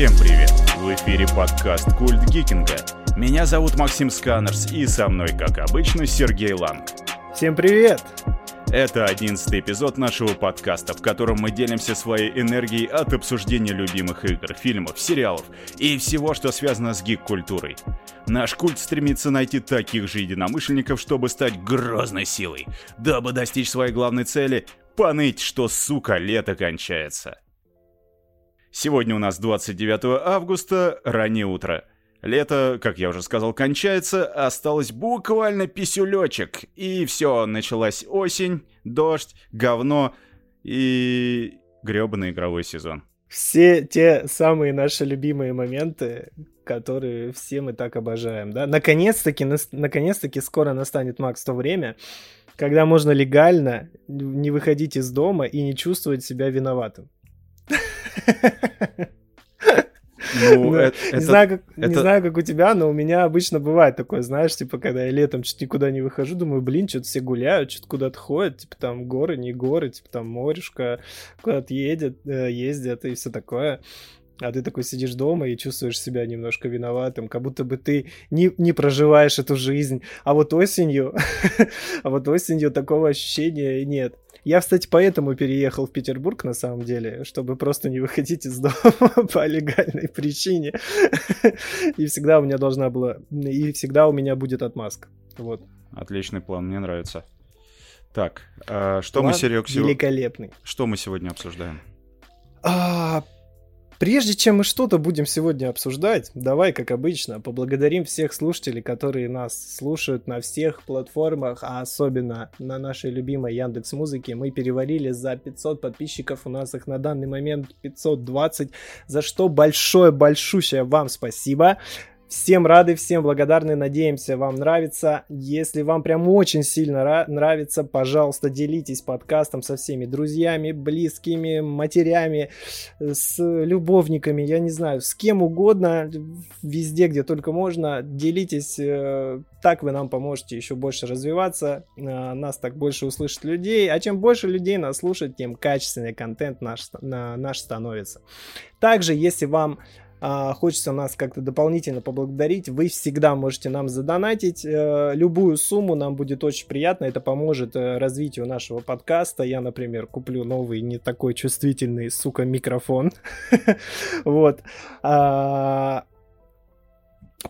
Всем привет! В эфире подкаст «Культ Гикинга». Меня зовут Максим Сканерс, и со мной, как обычно, Сергей Ланг. Всем привет! Это одиннадцатый эпизод нашего подкаста, в котором мы делимся своей энергией от обсуждения любимых игр, фильмов, сериалов и всего, что связано с гик-культурой. Наш культ стремится найти таких же единомышленников, чтобы стать грозной силой, дабы достичь своей главной цели — поныть, что, сука, лето кончается. Сегодня у нас 29 августа, раннее утро. Лето, как я уже сказал, кончается, осталось буквально писюлечек. И все, началась осень, дождь, говно и гребаный игровой сезон. Все те самые наши любимые моменты, которые все мы так обожаем, да? Наконец-таки, наконец-таки скоро настанет, Макс, то время, когда можно легально не выходить из дома и не чувствовать себя виноватым. Ну, это, не, знаю, как, это... не знаю, как у тебя, но у меня обычно бывает такое, знаешь, типа, когда я летом чуть никуда не выхожу, думаю, блин, что-то все гуляют, что-то куда-то ходят, типа, там горы, не горы, типа, там морешка куда-то едет, э, ездят и все такое. А ты такой сидишь дома и чувствуешь себя немножко виноватым, как будто бы ты не, не проживаешь эту жизнь. А вот осенью, а вот осенью такого ощущения нет. Я, кстати, поэтому переехал в Петербург, на самом деле, чтобы просто не выходить из дома по легальной причине. И всегда у меня должна была... И всегда у меня будет отмазка. Вот. Отличный план, мне нравится. Так, а что план мы, Серег, сегодня... Великолепный. Что мы сегодня обсуждаем? А, Прежде чем мы что-то будем сегодня обсуждать, давай, как обычно, поблагодарим всех слушателей, которые нас слушают на всех платформах, а особенно на нашей любимой Яндекс Музыке. Мы перевалили за 500 подписчиков, у нас их на данный момент 520, за что большое, большущее вам спасибо. Всем рады, всем благодарны, надеемся, вам нравится. Если вам прям очень сильно нравится, пожалуйста, делитесь подкастом со всеми друзьями, близкими, матерями, с любовниками, я не знаю, с кем угодно, везде, где только можно. Делитесь, э, так вы нам поможете еще больше развиваться, э, нас так больше услышат людей, а чем больше людей нас слушать, тем качественный контент наш, наш становится. Также, если вам а, хочется нас как-то дополнительно поблагодарить, вы всегда можете нам задонатить э, любую сумму, нам будет очень приятно, это поможет э, развитию нашего подкаста. Я, например, куплю новый не такой чувствительный, сука, микрофон. Вот. А,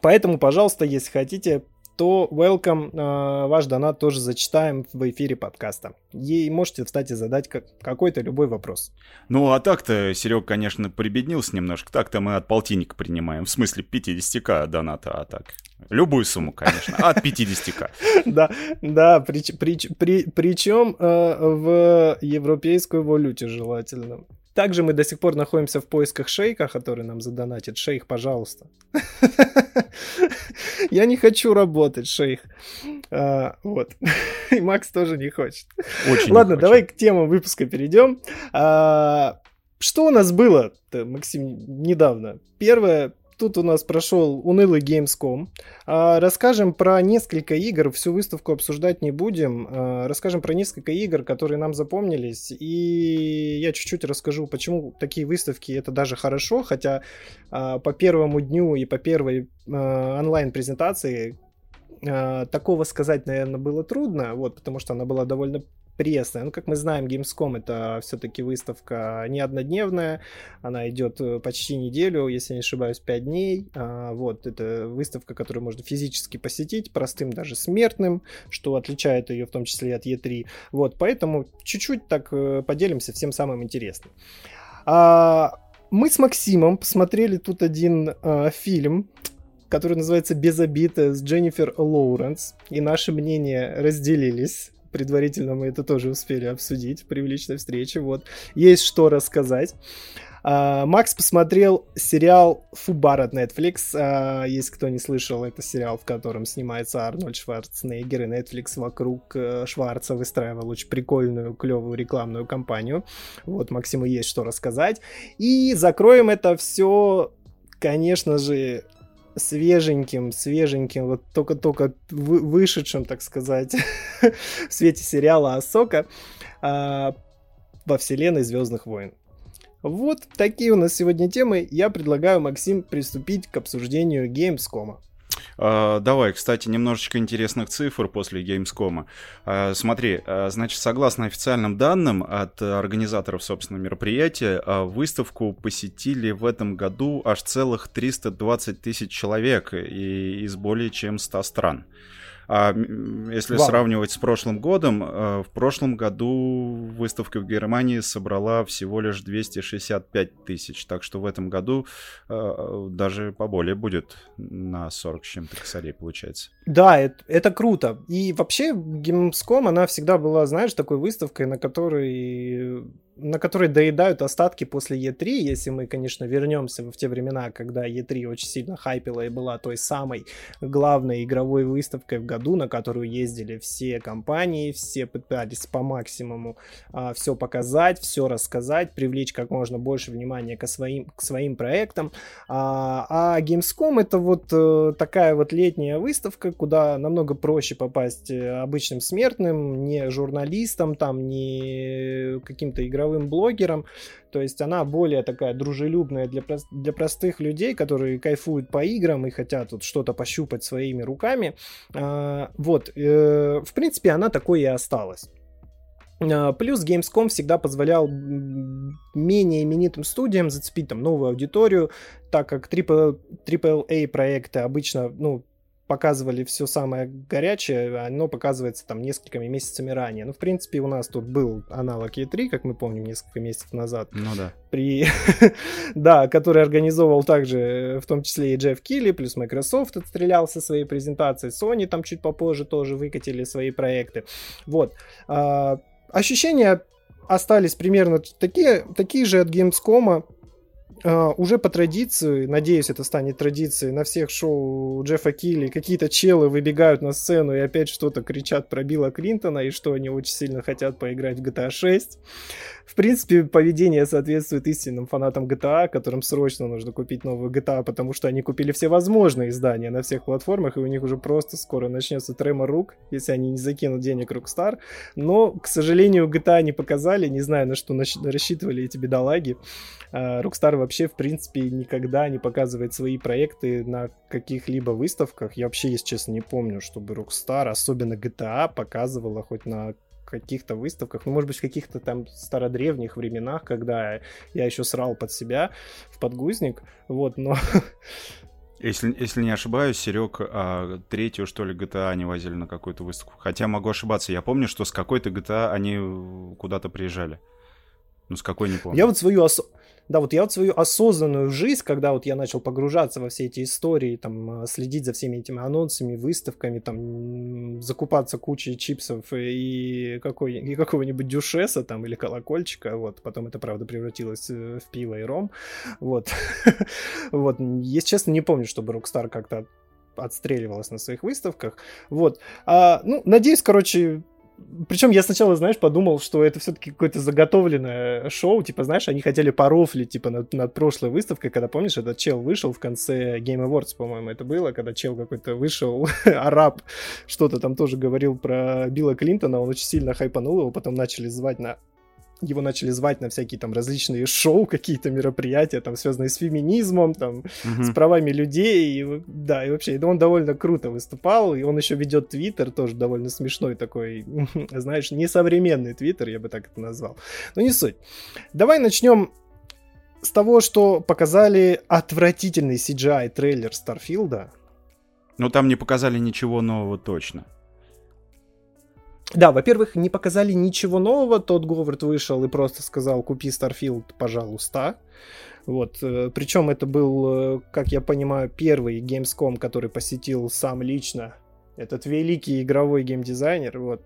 поэтому, пожалуйста, если хотите, то welcome, э, ваш донат тоже зачитаем в эфире подкаста. И можете, кстати, задать какой-то любой вопрос. Ну, а так-то Серег, конечно, прибеднился немножко. Так-то мы от полтинника принимаем. В смысле 50к доната, а так. Любую сумму, конечно, от 50к. Да, да, причем э, в европейской валюте желательно. Также мы до сих пор находимся в поисках шейка, который нам задонатит. Шейх, пожалуйста. Я не хочу работать, шейх. А, вот. И Макс тоже не хочет. Ладно, давай к темам выпуска перейдем. А, что у нас было, Максим, недавно? Первое, тут у нас прошел унылый Gamescom. А, расскажем про несколько игр, всю выставку обсуждать не будем. А, расскажем про несколько игр, которые нам запомнились. И я чуть-чуть расскажу, почему такие выставки это даже хорошо, хотя а, по первому дню и по первой онлайн-презентации такого сказать, наверное, было трудно, вот, потому что она была довольно пресная. Ну, как мы знаем, Gamescom это все-таки выставка не однодневная, она идет э, почти неделю, если не ошибаюсь, 5 дней. А, вот, это выставка, которую можно физически посетить, простым даже смертным, что отличает ее в том числе от E3. Вот, поэтому чуть-чуть так э, поделимся всем самым интересным. А, мы с Максимом посмотрели тут один а, фильм, который называется «Без обид» с Дженнифер Лоуренс, и наши мнения разделились предварительно мы это тоже успели обсудить при личной встрече. Вот. Есть что рассказать. Uh, Макс посмотрел сериал Фубар от Netflix. Uh, если кто не слышал, это сериал, в котором снимается Арнольд Шварценеггер, и Netflix вокруг uh, Шварца выстраивал очень прикольную, клевую рекламную кампанию. Вот Максиму есть что рассказать. И закроем это все, конечно же, свеженьким, свеженьким, вот только-только вышедшим, так сказать, в свете сериала Асока а, во вселенной Звездных войн. Вот такие у нас сегодня темы. Я предлагаю, Максим, приступить к обсуждению Gamescom. Uh, давай, кстати, немножечко интересных цифр после Gamescom. Uh, смотри, uh, значит, согласно официальным данным от организаторов, собственно, мероприятия, выставку посетили в этом году аж целых 320 тысяч человек и из более чем 100 стран. А если Вау. сравнивать с прошлым годом, э, в прошлом году выставка в Германии собрала всего лишь 265 тысяч. Так что в этом году э, даже поболее будет на 40 с чем-то косарей, получается. Да, это, это круто. И вообще Gamescom, она всегда была, знаешь, такой выставкой, на которой на которой доедают остатки после E3, если мы, конечно, вернемся в те времена, когда E3 очень сильно хайпила и была той самой главной игровой выставкой в году, на которую ездили все компании, все пытались по максимуму а, все показать, все рассказать, привлечь как можно больше внимания к своим, к своим проектам. А, а Gamescom это вот а, такая вот летняя выставка, куда намного проще попасть э, обычным смертным, не журналистам, там, не каким-то игровым игровым блогером. То есть она более такая дружелюбная для, для простых людей, которые кайфуют по играм и хотят вот что-то пощупать своими руками. А, вот, э, в принципе, она такой и осталась. А, плюс Gamescom всегда позволял менее именитым студиям зацепить там новую аудиторию, так как AAA проекты обычно, ну, показывали все самое горячее, оно показывается там несколькими месяцами ранее. Ну, в принципе, у нас тут был аналог E3, как мы помним, несколько месяцев назад. Ну да. При... да, который организовывал также, в том числе и Джефф Килли, плюс Microsoft отстрелял со своей презентацией, Sony там чуть попозже тоже выкатили свои проекты. Вот. А, ощущения остались примерно такие, такие же от Gamescom, Uh, уже по традиции, надеюсь, это станет традицией, на всех шоу Джеффа Килли какие-то челы выбегают на сцену и опять что-то кричат про Билла Клинтона и что они очень сильно хотят поиграть в GTA 6. В принципе, поведение соответствует истинным фанатам GTA, которым срочно нужно купить новую GTA, потому что они купили все возможные издания на всех платформах, и у них уже просто скоро начнется трема рук, если они не закинут денег Rockstar. Но, к сожалению, GTA не показали, не знаю, на что рассчитывали эти бедолаги. А, Rockstar вообще, в принципе, никогда не показывает свои проекты на каких-либо выставках. Я вообще, если честно, не помню, чтобы Rockstar, особенно GTA, показывала хоть на каких-то выставках, ну, может быть, в каких-то там стародревних временах, когда я еще срал под себя в подгузник, вот, но... Если, если не ошибаюсь, Серег, а, третью, что ли, GTA они возили на какую-то выставку. Хотя могу ошибаться. Я помню, что с какой-то GTA они куда-то приезжали. Ну, с какой не помню. Я вот свою ос да, вот я вот свою осознанную жизнь, когда вот я начал погружаться во все эти истории, там, а, следить за всеми этими анонсами, выставками, там, закупаться кучей чипсов и, какой, и какого-нибудь дюшеса там или колокольчика, вот, потом это, правда, превратилось э, в пиво и ром, вот, вот, если честно, не помню, чтобы Rockstar как-то отстреливалась на своих выставках. Вот. А, ну, надеюсь, короче, причем я сначала, знаешь, подумал, что это все-таки какое-то заготовленное шоу, типа, знаешь, они хотели порофлить, типа, над, над прошлой выставкой, когда, помнишь, этот чел вышел в конце Game Awards, по-моему, это было, когда чел какой-то вышел, араб, что-то там тоже говорил про Билла Клинтона, он очень сильно хайпанул его, потом начали звать на его начали звать на всякие там различные шоу, какие-то мероприятия, там, связанные с феминизмом, там, угу. с правами людей, и, да, и вообще, он довольно круто выступал, и он еще ведет твиттер, тоже довольно смешной такой, знаешь, несовременный твиттер, я бы так это назвал. Но не суть. Давай начнем с того, что показали отвратительный CGI-трейлер Старфилда. Но там не показали ничего нового точно. Да, во-первых, не показали ничего нового. Тот Говард вышел и просто сказал, купи Starfield, пожалуйста. Вот. Э, Причем это был, э, как я понимаю, первый Gamescom, который посетил сам лично этот великий игровой геймдизайнер. Вот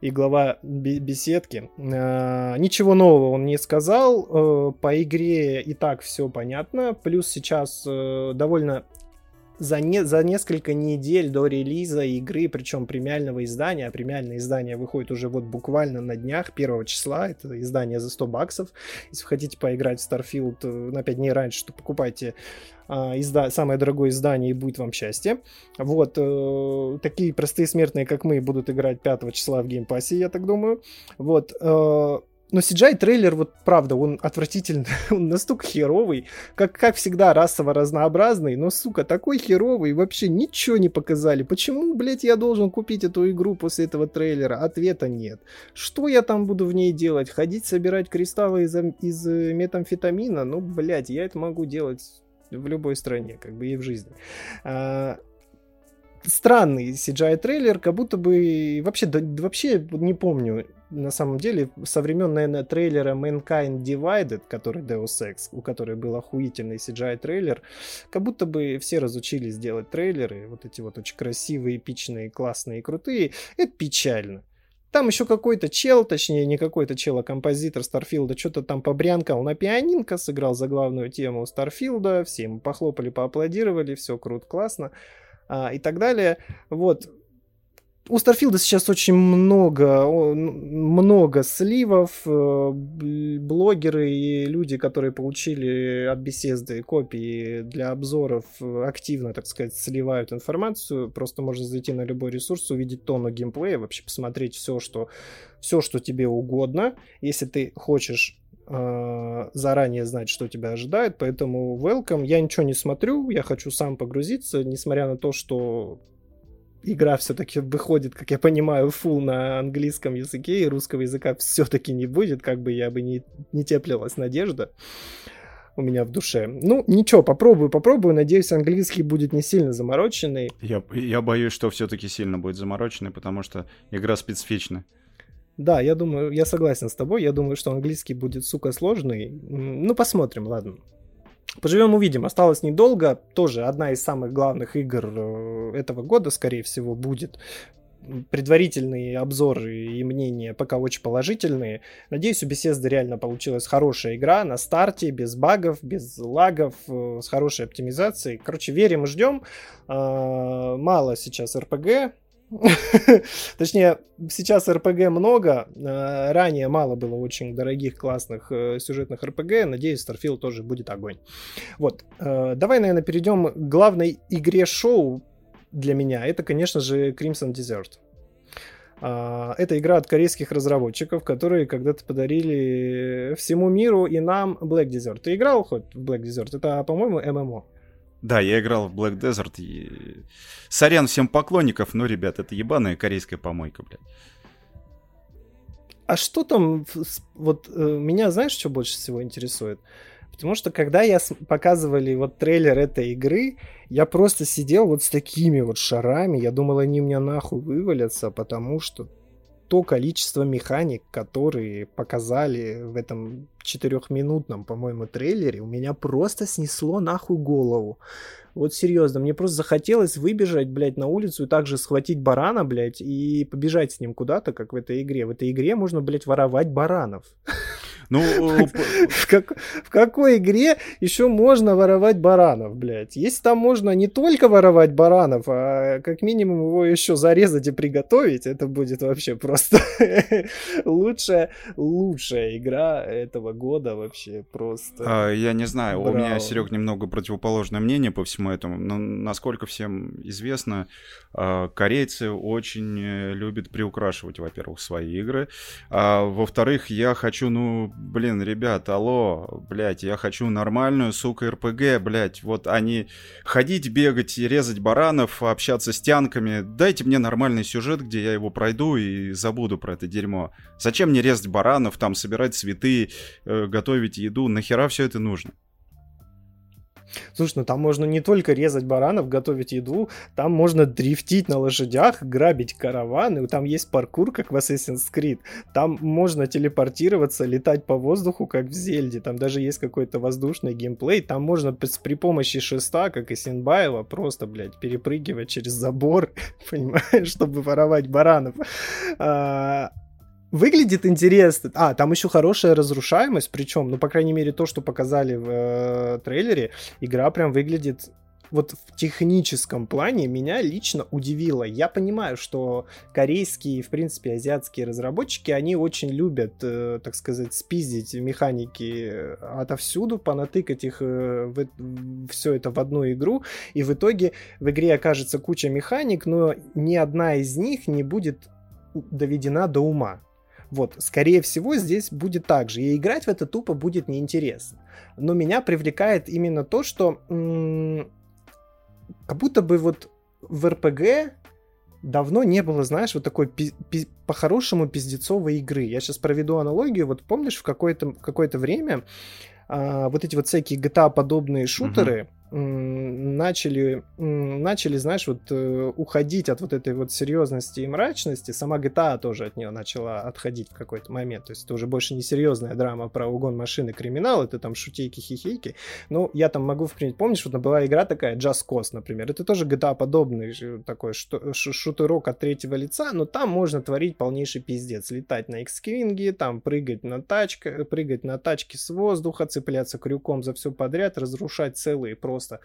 и глава беседки. Э, ничего нового он не сказал. По игре и так все понятно. Плюс сейчас довольно за, не, за несколько недель до релиза игры, причем премиального издания, а премиальное издание выходит уже вот буквально на днях, 1 числа, это издание за 100 баксов. Если вы хотите поиграть в Starfield э, на 5 дней раньше, то покупайте а, изда самое дорогое издание и будет вам счастье. Вот, э, такие простые смертные, как мы, будут играть 5 числа в Game Pass е, я так думаю. Вот, э, но CGI-трейлер, вот правда, он отвратительный, он настолько херовый, как, как всегда, расово разнообразный, но, сука, такой херовый, вообще ничего не показали. Почему, блядь, я должен купить эту игру после этого трейлера? Ответа нет. Что я там буду в ней делать? Ходить собирать кристаллы из, из э, метамфетамина? Ну, блядь, я это могу делать в любой стране, как бы и в жизни. А, странный CGI-трейлер, как будто бы вообще, да, вообще не помню, на самом деле, со времен, наверное, трейлера Mankind Divided, который Deus Ex, у которой был охуительный CGI-трейлер, как будто бы все разучились делать трейлеры, вот эти вот очень красивые, эпичные, классные крутые. Это печально. Там еще какой-то чел, точнее не какой-то чел, а композитор Starfield а что-то там побрянкал на пианинко, сыграл за главную тему Starfield а, все ему похлопали, поаплодировали, все круто, классно а, и так далее. Вот. У Starfield а сейчас очень много, много сливов. Э, блогеры и люди, которые получили от Bethesda копии для обзоров, активно, так сказать, сливают информацию. Просто можно зайти на любой ресурс, увидеть тонну геймплея, вообще посмотреть все, что, все, что тебе угодно. Если ты хочешь э, заранее знать, что тебя ожидает, поэтому welcome. Я ничего не смотрю, я хочу сам погрузиться, несмотря на то, что игра все-таки выходит, как я понимаю, full на английском языке, и русского языка все-таки не будет, как бы я бы не, не теплилась надежда у меня в душе. Ну, ничего, попробую, попробую. Надеюсь, английский будет не сильно замороченный. Я, я боюсь, что все-таки сильно будет замороченный, потому что игра специфична. Да, я думаю, я согласен с тобой. Я думаю, что английский будет, сука, сложный. Ну, посмотрим, ладно. Поживем, увидим. Осталось недолго. Тоже одна из самых главных игр э, этого года, скорее всего, будет. Предварительные обзоры и мнения пока очень положительные. Надеюсь, у Bethesda реально получилась хорошая игра на старте, без багов, без лагов, э, с хорошей оптимизацией. Короче, верим и ждем. Э, мало сейчас RPG, Точнее, сейчас РПГ много, э, ранее мало было очень дорогих, классных э, сюжетных РПГ, надеюсь, Starfield тоже будет огонь. Вот, э, давай, наверное, перейдем к главной игре шоу для меня, это, конечно же, Crimson Desert. Это игра от корейских разработчиков, которые когда-то подарили всему миру и нам Black Desert. Ты играл хоть в Black Desert? Это, по-моему, ММО. Да, я играл в Black Desert. И... Сорян всем поклонников, но, ребят, это ебаная корейская помойка, блядь. А что там, вот э, меня знаешь, что больше всего интересует? Потому что когда я показывали вот трейлер этой игры, я просто сидел вот с такими вот шарами, я думал, они у меня нахуй вывалятся, потому что то количество механик, которые показали в этом четырехминутном, по-моему, трейлере, у меня просто снесло нахуй голову. Вот серьезно, мне просто захотелось выбежать, блядь, на улицу и также схватить барана, блядь, и побежать с ним куда-то, как в этой игре. В этой игре можно, блядь, воровать баранов. Ну, в, как, в какой игре еще можно воровать баранов, блядь? Если там можно не только воровать баранов, а как минимум его еще зарезать и приготовить, это будет вообще просто лучшая, лучшая игра этого года вообще просто. А, я не знаю, Браво. у меня, Серег, немного противоположное мнение по всему этому, но насколько всем известно, а, корейцы очень э, любят приукрашивать, во-первых, свои игры, а во-вторых, я хочу, ну, блин, ребят, алло, блядь, я хочу нормальную, сука, РПГ, блядь, вот они ходить, бегать резать баранов, общаться с тянками, дайте мне нормальный сюжет, где я его пройду и забуду про это дерьмо. Зачем мне резать баранов, там, собирать цветы, э, готовить еду, нахера все это нужно? Слушай, ну там можно не только резать баранов, готовить еду, там можно дрифтить на лошадях, грабить караваны, там есть паркур, как в Assassin's Creed, там можно телепортироваться, летать по воздуху, как в Зельде, там даже есть какой-то воздушный геймплей, там можно при помощи шеста, как и Синбаева, просто, блядь, перепрыгивать через забор, понимаешь, чтобы воровать баранов. Выглядит интересно. А, там еще хорошая разрушаемость, причем, ну, по крайней мере, то, что показали в э, трейлере, игра прям выглядит вот в техническом плане меня лично удивило. Я понимаю, что корейские, в принципе, азиатские разработчики, они очень любят, э, так сказать, спиздить механики отовсюду, понатыкать их э, в, все это в одну игру, и в итоге в игре окажется куча механик, но ни одна из них не будет доведена до ума. Вот, скорее всего, здесь будет так же. И играть в это тупо будет неинтересно. Но меня привлекает именно то, что м- как будто бы вот в РПГ давно не было, знаешь, вот такой пи- пи- по-хорошему пиздецовой игры. Я сейчас проведу аналогию. Вот помнишь, в какое-то, какое-то время а, вот эти вот всякие GTA-подобные шутеры, uh-huh начали, начали, знаешь, вот э, уходить от вот этой вот серьезности и мрачности. Сама GTA тоже от нее начала отходить в какой-то момент. То есть это уже больше не серьезная драма про угон машины, криминал, это там шутейки, хихейки. Ну, я там могу вспомнить, помнишь, вот была игра такая, Just Cause, например. Это тоже GTA-подобный такой шутерок от третьего лица, но там можно творить полнейший пиздец. Летать на X-King, там прыгать на тачке, прыгать на тачке с воздуха, цепляться крюком за все подряд, разрушать целые просто просто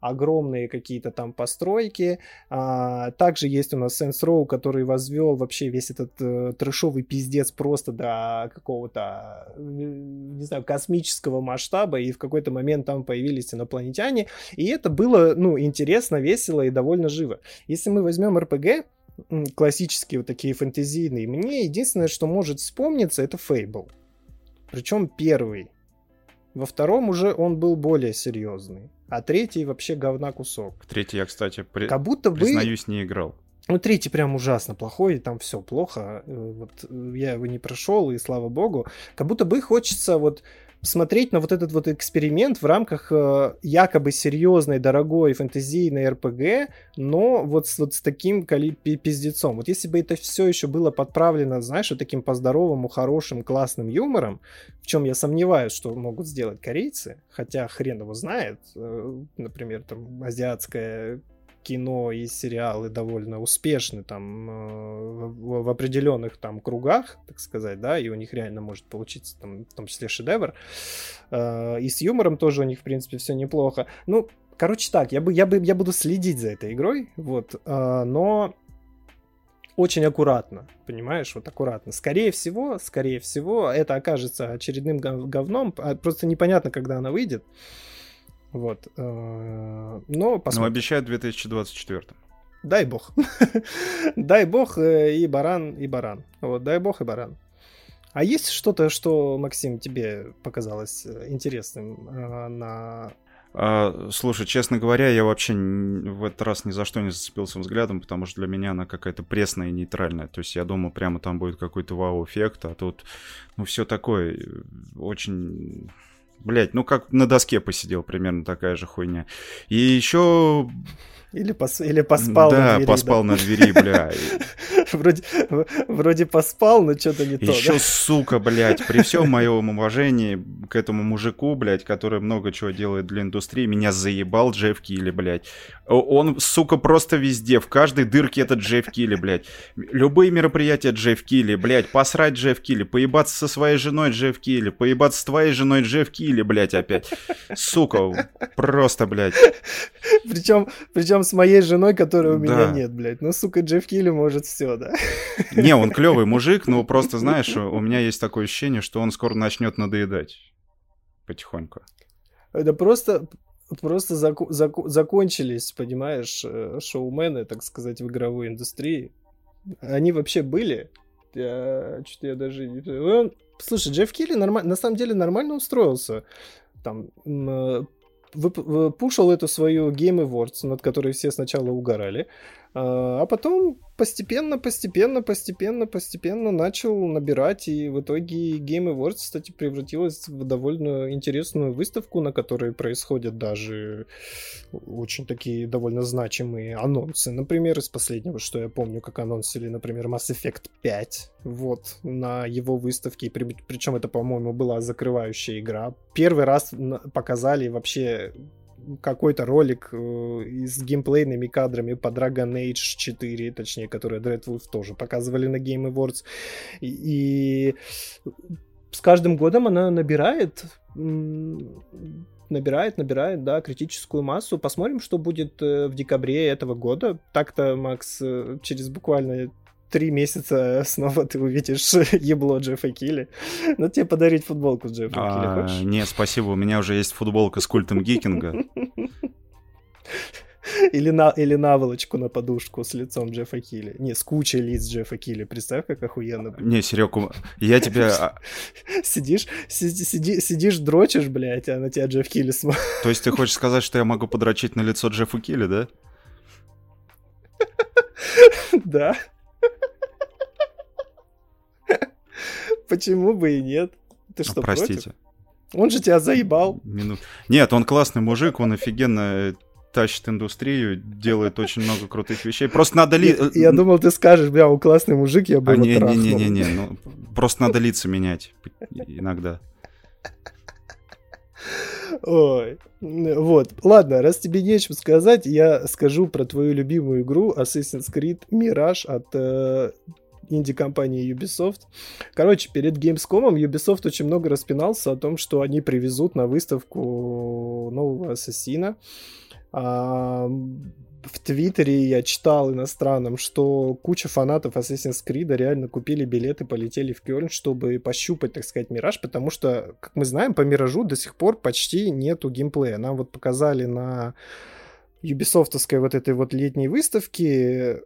огромные какие-то там постройки. А, также есть у нас Saints Row, который возвел вообще весь этот э, трешовый пиздец просто до какого-то, э, не знаю, космического масштаба, и в какой-то момент там появились инопланетяне, и это было, ну, интересно, весело и довольно живо. Если мы возьмем RPG, классические вот такие фэнтезийные, мне единственное, что может вспомниться, это Fable. Причем первый. Во втором уже он был более серьезный а третий вообще говна кусок. Третий я, кстати, при... как будто бы... признаюсь, не играл. Ну, третий прям ужасно плохой, там все плохо. Э, вот я его не прошел, и слава богу. Как будто бы хочется вот смотреть на вот этот вот эксперимент в рамках э, якобы серьезной, дорогой фэнтезийной РПГ, но вот с, вот с таким пиздецом. Вот если бы это все еще было подправлено, знаешь, вот таким по-здоровому, хорошим, классным юмором, в чем я сомневаюсь, что могут сделать корейцы, хотя хрен его знает, э, например, там азиатская кино и сериалы довольно успешны там э, в, определенных там кругах, так сказать, да, и у них реально может получиться там в том числе шедевр. Э, и с юмором тоже у них, в принципе, все неплохо. Ну, короче так, я, бы, я, бы, я буду следить за этой игрой, вот, э, но очень аккуратно, понимаешь, вот аккуратно. Скорее всего, скорее всего, это окажется очередным говном, а просто непонятно, когда она выйдет. Вот. Э, но посмотрим. Но обещают в 2024. Дай бог. дай бог э, и баран, и баран. Вот, дай бог и баран. А есть что-то, что, Максим, тебе показалось э, интересным на а, слушай, честно говоря, я вообще в этот раз ни за что не зацепился взглядом, потому что для меня она какая-то пресная и нейтральная. То есть я думаю, прямо там будет какой-то вау-эффект, а тут, ну, все такое очень Блять, ну как на доске посидел, примерно такая же хуйня. И еще или, пос... Или поспал да, на двери. поспал да, поспал на двери, бля. Вроде, вроде поспал, но что-то не то. Еще, сука, блядь, при всем моем уважении к этому мужику, блядь, который много чего делает для индустрии, меня заебал Джефф Килли, блядь. Он, сука, просто везде, в каждой дырке этот Джефф Килли, блядь. Любые мероприятия Джефф Килли, блядь, посрать Джефф Килли, поебаться со своей женой Джефф Килли, поебаться с твоей женой Джефф Килли, блядь, опять. Сука, просто, блядь. Причем, причем причем с моей женой, которой у меня да. нет, блядь. Ну, сука, Джефф Килли может все, да. Не, он клевый мужик, но просто, знаешь, у меня есть такое ощущение, что он скоро начнет надоедать. Потихоньку. Это просто, просто заку- заку- закончились, понимаешь, э, шоумены, так сказать, в игровой индустрии. Они вообще были. Я, что-то я даже не... Он, слушай, Джефф Килли норма... на самом деле нормально устроился. Там э, пушил эту свою Game Awards, над которой все сначала угорали, а, а потом постепенно, постепенно, постепенно, постепенно начал набирать, и в итоге Game Awards, кстати, превратилась в довольно интересную выставку, на которой происходят даже очень такие довольно значимые анонсы. Например, из последнего, что я помню, как анонсили, например, Mass Effect 5, вот, на его выставке, причем это, по-моему, была закрывающая игра. Первый раз показали вообще какой-то ролик э, с геймплейными кадрами по Dragon Age 4, точнее, которые Dreadwolf тоже показывали на Game Awards. И, и с каждым годом она набирает набирает, набирает, да, критическую массу. Посмотрим, что будет э, в декабре этого года. Так-то, Макс, э, через буквально три месяца снова ты увидишь ебло Джеффа Килли. Ну, тебе подарить футболку с Джеффом а, Килли, хочешь? Не, спасибо, у меня уже есть футболка с культом Гикинга. Или, на, или наволочку на подушку с лицом Джеффа Килли. Не, с кучей лиц Джеффа Килли. Представь, как охуенно. Не, Серег, я тебя... А сидишь, сиди, сиди, сидишь, дрочишь, блядь, а на тебя Джефф Килли смотрит. То есть ты хочешь сказать, что я могу подрочить на лицо Джеффа Килли, да? Да. Почему бы и нет? Ты что, Простите. Против? Он же тебя заебал. Минут. Нет, он классный мужик, он офигенно тащит индустрию, делает очень много крутых вещей. Просто надо ли... Я, я думал, ты скажешь, бля, он классный мужик, я бы а, его не, не, не, не, не, ну, просто надо лица менять иногда. Ой, вот. Ладно, раз тебе нечем сказать, я скажу про твою любимую игру Assassin's Creed Mirage от э, инди-компании Ubisoft. Короче, перед Gamescom Ubisoft очень много распинался о том, что они привезут на выставку нового Ассасина. А, в Твиттере я читал иностранным, что куча фанатов Assassin's Creed реально купили билеты, полетели в Кёльн, чтобы пощупать, так сказать, Мираж, потому что, как мы знаем, по Миражу до сих пор почти нету геймплея. Нам вот показали на юбисофтовской вот этой вот летней выставке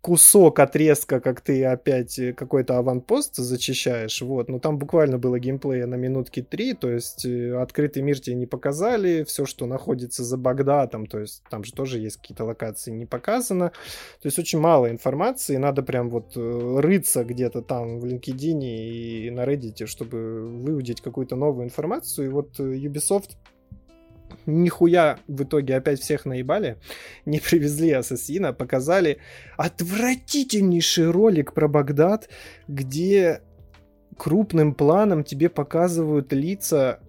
кусок отрезка, как ты опять э, какой-то аванпост зачищаешь, вот, но там буквально было геймплея на минутки три, то есть э, открытый мир тебе не показали, все, что находится за Багдадом, то есть там же тоже есть какие-то локации не показано, то есть очень мало информации, надо прям вот э, рыться где-то там в LinkedIn и на Reddit, чтобы выудить какую-то новую информацию, и вот Ubisoft нихуя в итоге опять всех наебали, не привезли Ассасина, показали отвратительнейший ролик про Багдад, где крупным планом тебе показывают лица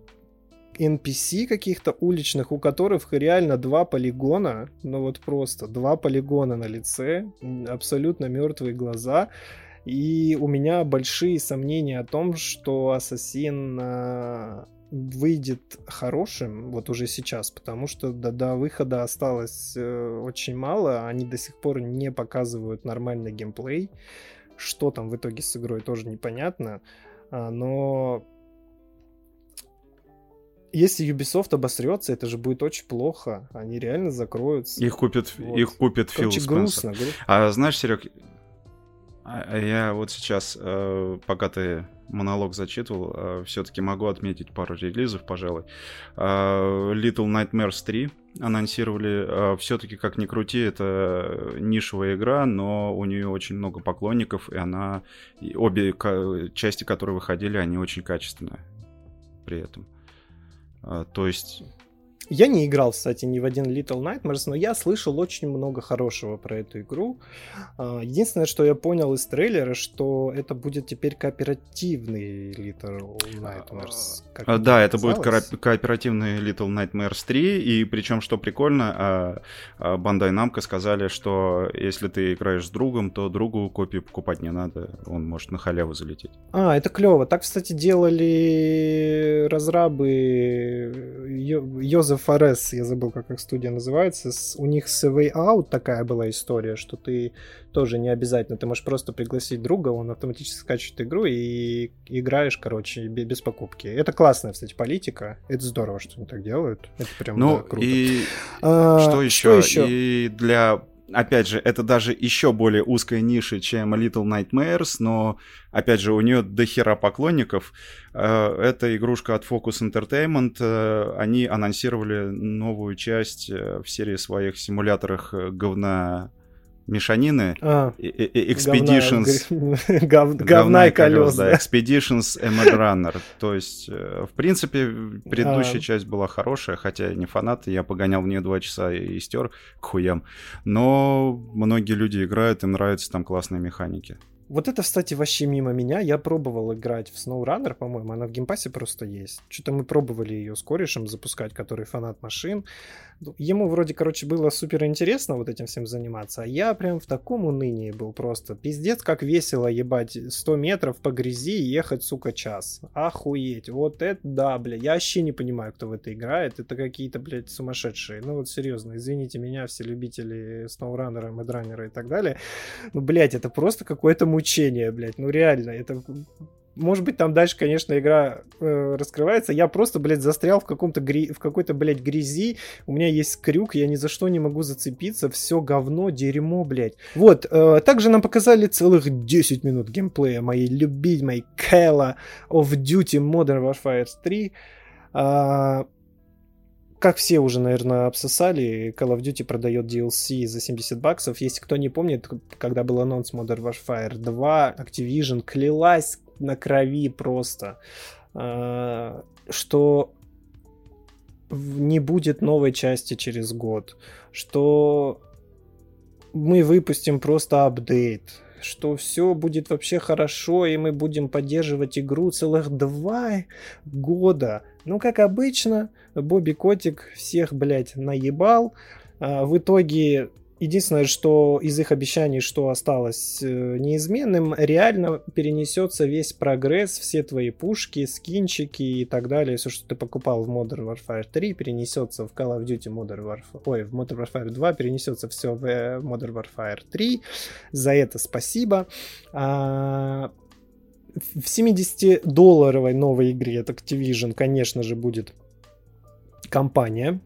NPC каких-то уличных, у которых реально два полигона, ну вот просто два полигона на лице, абсолютно мертвые глаза, и у меня большие сомнения о том, что Ассасин а, выйдет хорошим вот уже сейчас, потому что до, до выхода осталось э, очень мало, они до сих пор не показывают нормальный геймплей. Что там в итоге с игрой тоже непонятно, а, но если Ubisoft обосрется, это же будет очень плохо. Они реально закроются. Их купит, вот. их купит Короче, Фил грустно, грустно. А знаешь, Серег, а, а я вот сейчас, э, пока ты монолог зачитывал, э, все-таки могу отметить пару релизов, пожалуй. Э, Little Nightmares 3 анонсировали. Все-таки, как ни крути, это нишевая игра, но у нее очень много поклонников, и она... Обе части, которые выходили, они очень качественные при этом. То есть я не играл, кстати, ни в один Little Nightmares, но я слышал очень много хорошего про эту игру. А, единственное, что я понял из трейлера, что это будет теперь кооперативный Little Nightmares. А, да, это будет ко- кооперативный Little Nightmares 3, и причем, что прикольно, Bandai Namco сказали, что если ты играешь с другом, то другу копию покупать не надо, он может на халяву залететь. А, это клево. Так, кстати, делали разрабы Йозеф Форес, я забыл, как их студия называется, с, у них с Way Out такая была история, что ты тоже не обязательно, ты можешь просто пригласить друга, он автоматически скачивает игру и играешь, короче, без, без покупки. Это классная, кстати, политика, это здорово, что они так делают, это прям ну, да, круто. И а, что еще? Что еще? И для опять же, это даже еще более узкая ниша, чем Little Nightmares, но, опять же, у нее дохера поклонников. Э, это игрушка от Focus Entertainment. Э, они анонсировали новую часть э, в серии своих симуляторах говна мешанины. А, Expeditions... Говна, гов, говна и колес, да. Expeditions Runner. То есть, в принципе, предыдущая а. часть была хорошая, хотя я не фанат, я погонял в нее два часа и стер к хуям. Но многие люди играют, им нравятся там классные механики. Вот это, кстати, вообще мимо меня. Я пробовал играть в SnowRunner, по-моему, она в Game Pass е просто есть. Что-то мы пробовали ее с корешем запускать, который фанат машин. Ну, ему вроде, короче, было супер интересно вот этим всем заниматься, а я прям в таком унынии был просто. Пиздец, как весело ебать 100 метров по грязи и ехать, сука, час. Охуеть. Вот это да, бля. Я вообще не понимаю, кто в это играет. Это какие-то, блядь, сумасшедшие. Ну вот серьезно, извините меня, все любители SnowRunner, MudRunner а и так далее. Ну, блядь, это просто какое-то мучение, блядь. Ну реально, это может быть, там дальше, конечно, игра э, раскрывается. Я просто, блядь, застрял в каком-то гри... в какой-то, блядь, грязи. У меня есть крюк, я ни за что не могу зацепиться. Все говно, дерьмо, блядь. Вот, э, также нам показали целых 10 минут геймплея моей любимой Call of Duty Modern Warfare 3. Э, как все уже, наверное, обсосали, Call of Duty продает DLC за 70 баксов. Если кто не помнит, когда был анонс Modern Warfare 2, Activision клялась на крови просто, э, что не будет новой части через год, что мы выпустим просто апдейт, что все будет вообще хорошо, и мы будем поддерживать игру целых два года. Ну, как обычно, Бобби Котик всех, блядь, наебал. А, в итоге Единственное, что из их обещаний, что осталось э, неизменным, реально перенесется весь прогресс, все твои пушки, скинчики и так далее, все, что ты покупал в Modern Warfare 3, перенесется в Call of Duty Modern Warfare, ой, в Modern Warfare 2, перенесется все в э, Modern Warfare 3. За это спасибо. А, в 70-долларовой новой игре от Activision, конечно же, будет компания,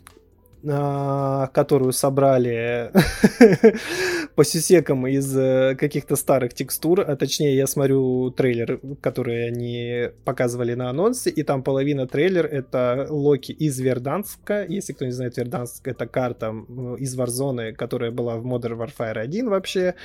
которую собрали по сюсекам из э, каких-то старых текстур, а точнее я смотрю трейлер, который они показывали на анонсе, и там половина трейлер это Локи из Верданска, если кто не знает, Верданск это карта из Warzone, которая была в Modern Warfare 1 вообще,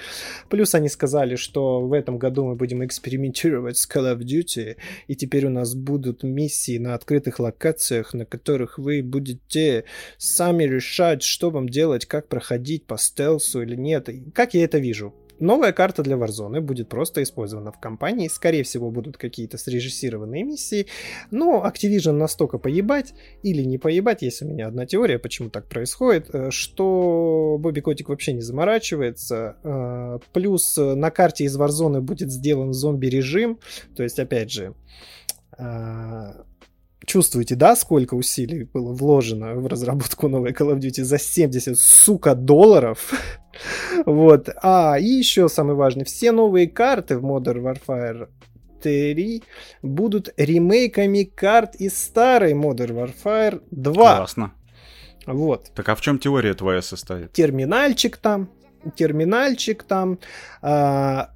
плюс они сказали, что в этом году мы будем экспериментировать с Call of Duty, и теперь у нас будут миссии на открытых локациях, на которых вы будете сами решать, что вам делать, как проходить по стелсу или нет. И как я это вижу? Новая карта для Warzone будет просто использована в компании. Скорее всего, будут какие-то срежиссированные миссии. Но Activision настолько поебать или не поебать, есть у меня одна теория, почему так происходит, э, что Бобби Котик вообще не заморачивается. Э, плюс на карте из Warzone будет сделан зомби-режим. То есть, опять же, э, чувствуете, да, сколько усилий было вложено в разработку новой Call of Duty за 70, сука, долларов? вот. А, и еще самый важный, все новые карты в Modern Warfare 3 будут ремейками карт из старой Modern Warfare 2. Классно. Вот. Так а в чем теория твоя состоит? Терминальчик там, терминальчик там, а,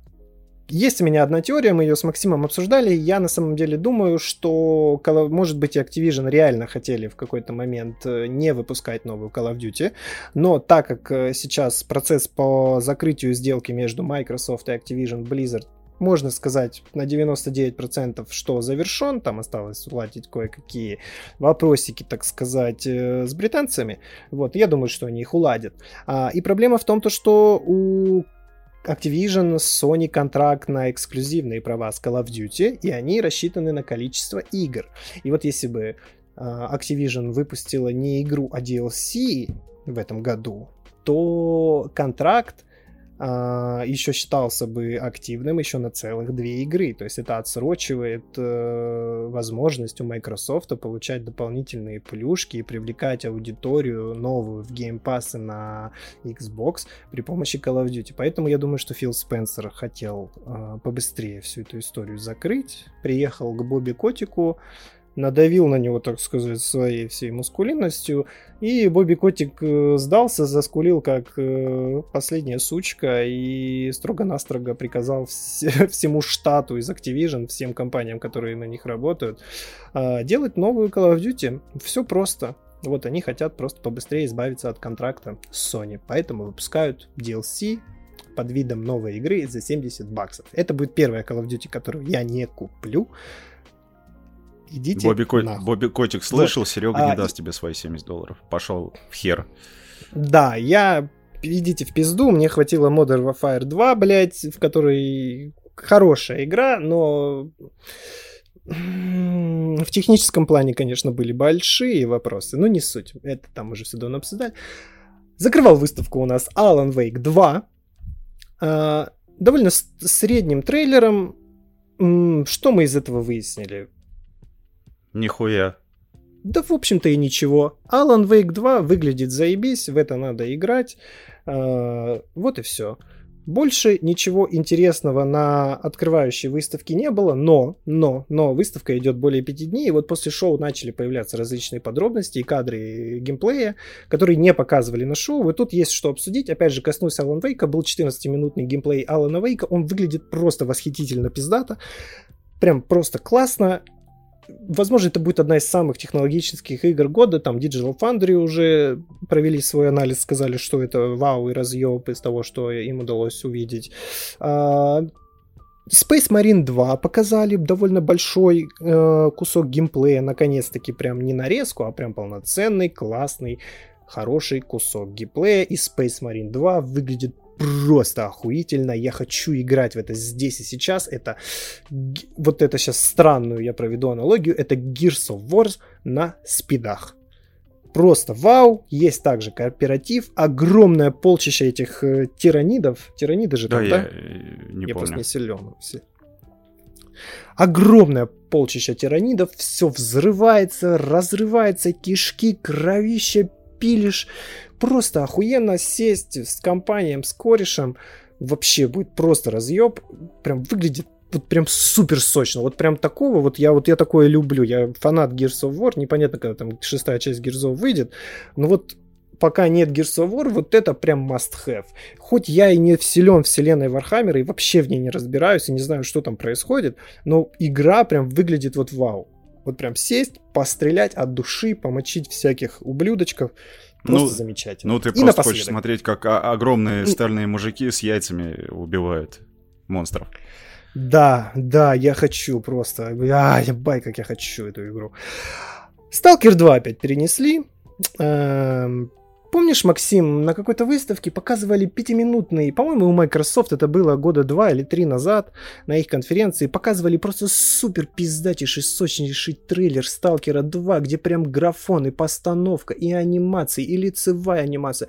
есть у меня одна теория, мы ее с Максимом обсуждали. Я на самом деле думаю, что, может быть, Activision реально хотели в какой-то момент э, не выпускать новую Call of Duty, но так как э, сейчас процесс по закрытию сделки между Microsoft и Activision Blizzard можно сказать на 99%, что завершен, там осталось уладить кое-какие вопросики, так сказать, э, с британцами. Вот, я думаю, что они их уладят. А, и проблема в том, то, что у Activision, Sony контракт на эксклюзивные права с Call of Duty, и они рассчитаны на количество игр. И вот если бы uh, Activision выпустила не игру, а DLC в этом году, то контракт а, еще считался бы активным еще на целых две игры. То есть это отсрочивает э, возможность у Microsoft получать дополнительные плюшки и привлекать аудиторию новую в Game Pass и на Xbox при помощи Call of Duty. Поэтому я думаю, что Фил Спенсер хотел э, побыстрее всю эту историю закрыть. Приехал к Бобби Котику, надавил на него, так сказать, своей всей мускулинностью, и Бобби Котик э, сдался, заскулил как э, последняя сучка и строго-настрого приказал вс- всему штату из Activision, всем компаниям, которые на них работают, э, делать новую Call of Duty. Все просто. Вот они хотят просто побыстрее избавиться от контракта с Sony, поэтому выпускают DLC под видом новой игры за 70 баксов. Это будет первая Call of Duty, которую я не куплю, Идите Бобби, Ко... Бобби Котик слышал, вот. Серега а, не даст тебе свои 70 долларов. Пошел в хер. Да, я... Идите в пизду, мне хватило Modern Warfare 2, блядь, в которой хорошая игра, но в техническом плане, конечно, были большие вопросы, но не суть. Это там уже все давно обсуждали. Закрывал выставку у нас Alan Wake 2. А, довольно средним трейлером. Что мы из этого выяснили? Нихуя. Да, в общем-то, и ничего. Alan Wake 2 выглядит заебись, в это надо играть. А, вот и все. Больше ничего интересного на открывающей выставке не было, но, но, но выставка идет более пяти дней, и вот после шоу начали появляться различные подробности и кадры геймплея, которые не показывали на шоу, и тут есть что обсудить. Опять же, коснусь Алан Вейка, был 14-минутный геймплей Алана Вейка, он выглядит просто восхитительно пиздато, прям просто классно, Возможно, это будет одна из самых технологических игр года. Там Digital Foundry уже провели свой анализ, сказали, что это вау и разъеб из того, что им удалось увидеть. А, Space Marine 2 показали довольно большой э, кусок геймплея, наконец-таки прям не нарезку, а прям полноценный, классный, хороший кусок геймплея. И Space Marine 2 выглядит просто охуительно. Я хочу играть в это здесь и сейчас. Это вот это сейчас странную я проведу аналогию. Это Gears of War на спидах. Просто вау, есть также кооператив, огромное полчище этих э, тиранидов. Тираниды же да, там, я, да? Э, не я помню. просто не силен. Огромное полчище тиранидов, все взрывается, разрывается, кишки, кровище, пилишь просто охуенно сесть с компанием, с корешем. Вообще будет просто разъеб. Прям выглядит вот прям супер сочно. Вот прям такого, вот я вот я такое люблю. Я фанат Gears of War. Непонятно, когда там шестая часть Gears of выйдет. Но вот пока нет Gears of War, вот это прям must have. Хоть я и не вселен вселенной Warhammer а и вообще в ней не разбираюсь и не знаю, что там происходит, но игра прям выглядит вот вау. Вот прям сесть, пострелять от души, помочить всяких ублюдочков. Просто ну, замечательно. Ну, ты и просто напоследок. хочешь смотреть, как огромные стальные мужики с яйцами убивают монстров. Да, да, я хочу просто. А, ебай, как я хочу эту игру. Сталкер 2 опять перенесли. Эм, Помнишь, Максим, на какой-то выставке показывали пятиминутный, по-моему, у Microsoft это было года два или три назад, на их конференции, показывали просто супер пиздатейший, сочнейший трейлер Сталкера 2, где прям графон и постановка, и анимация, и лицевая анимация,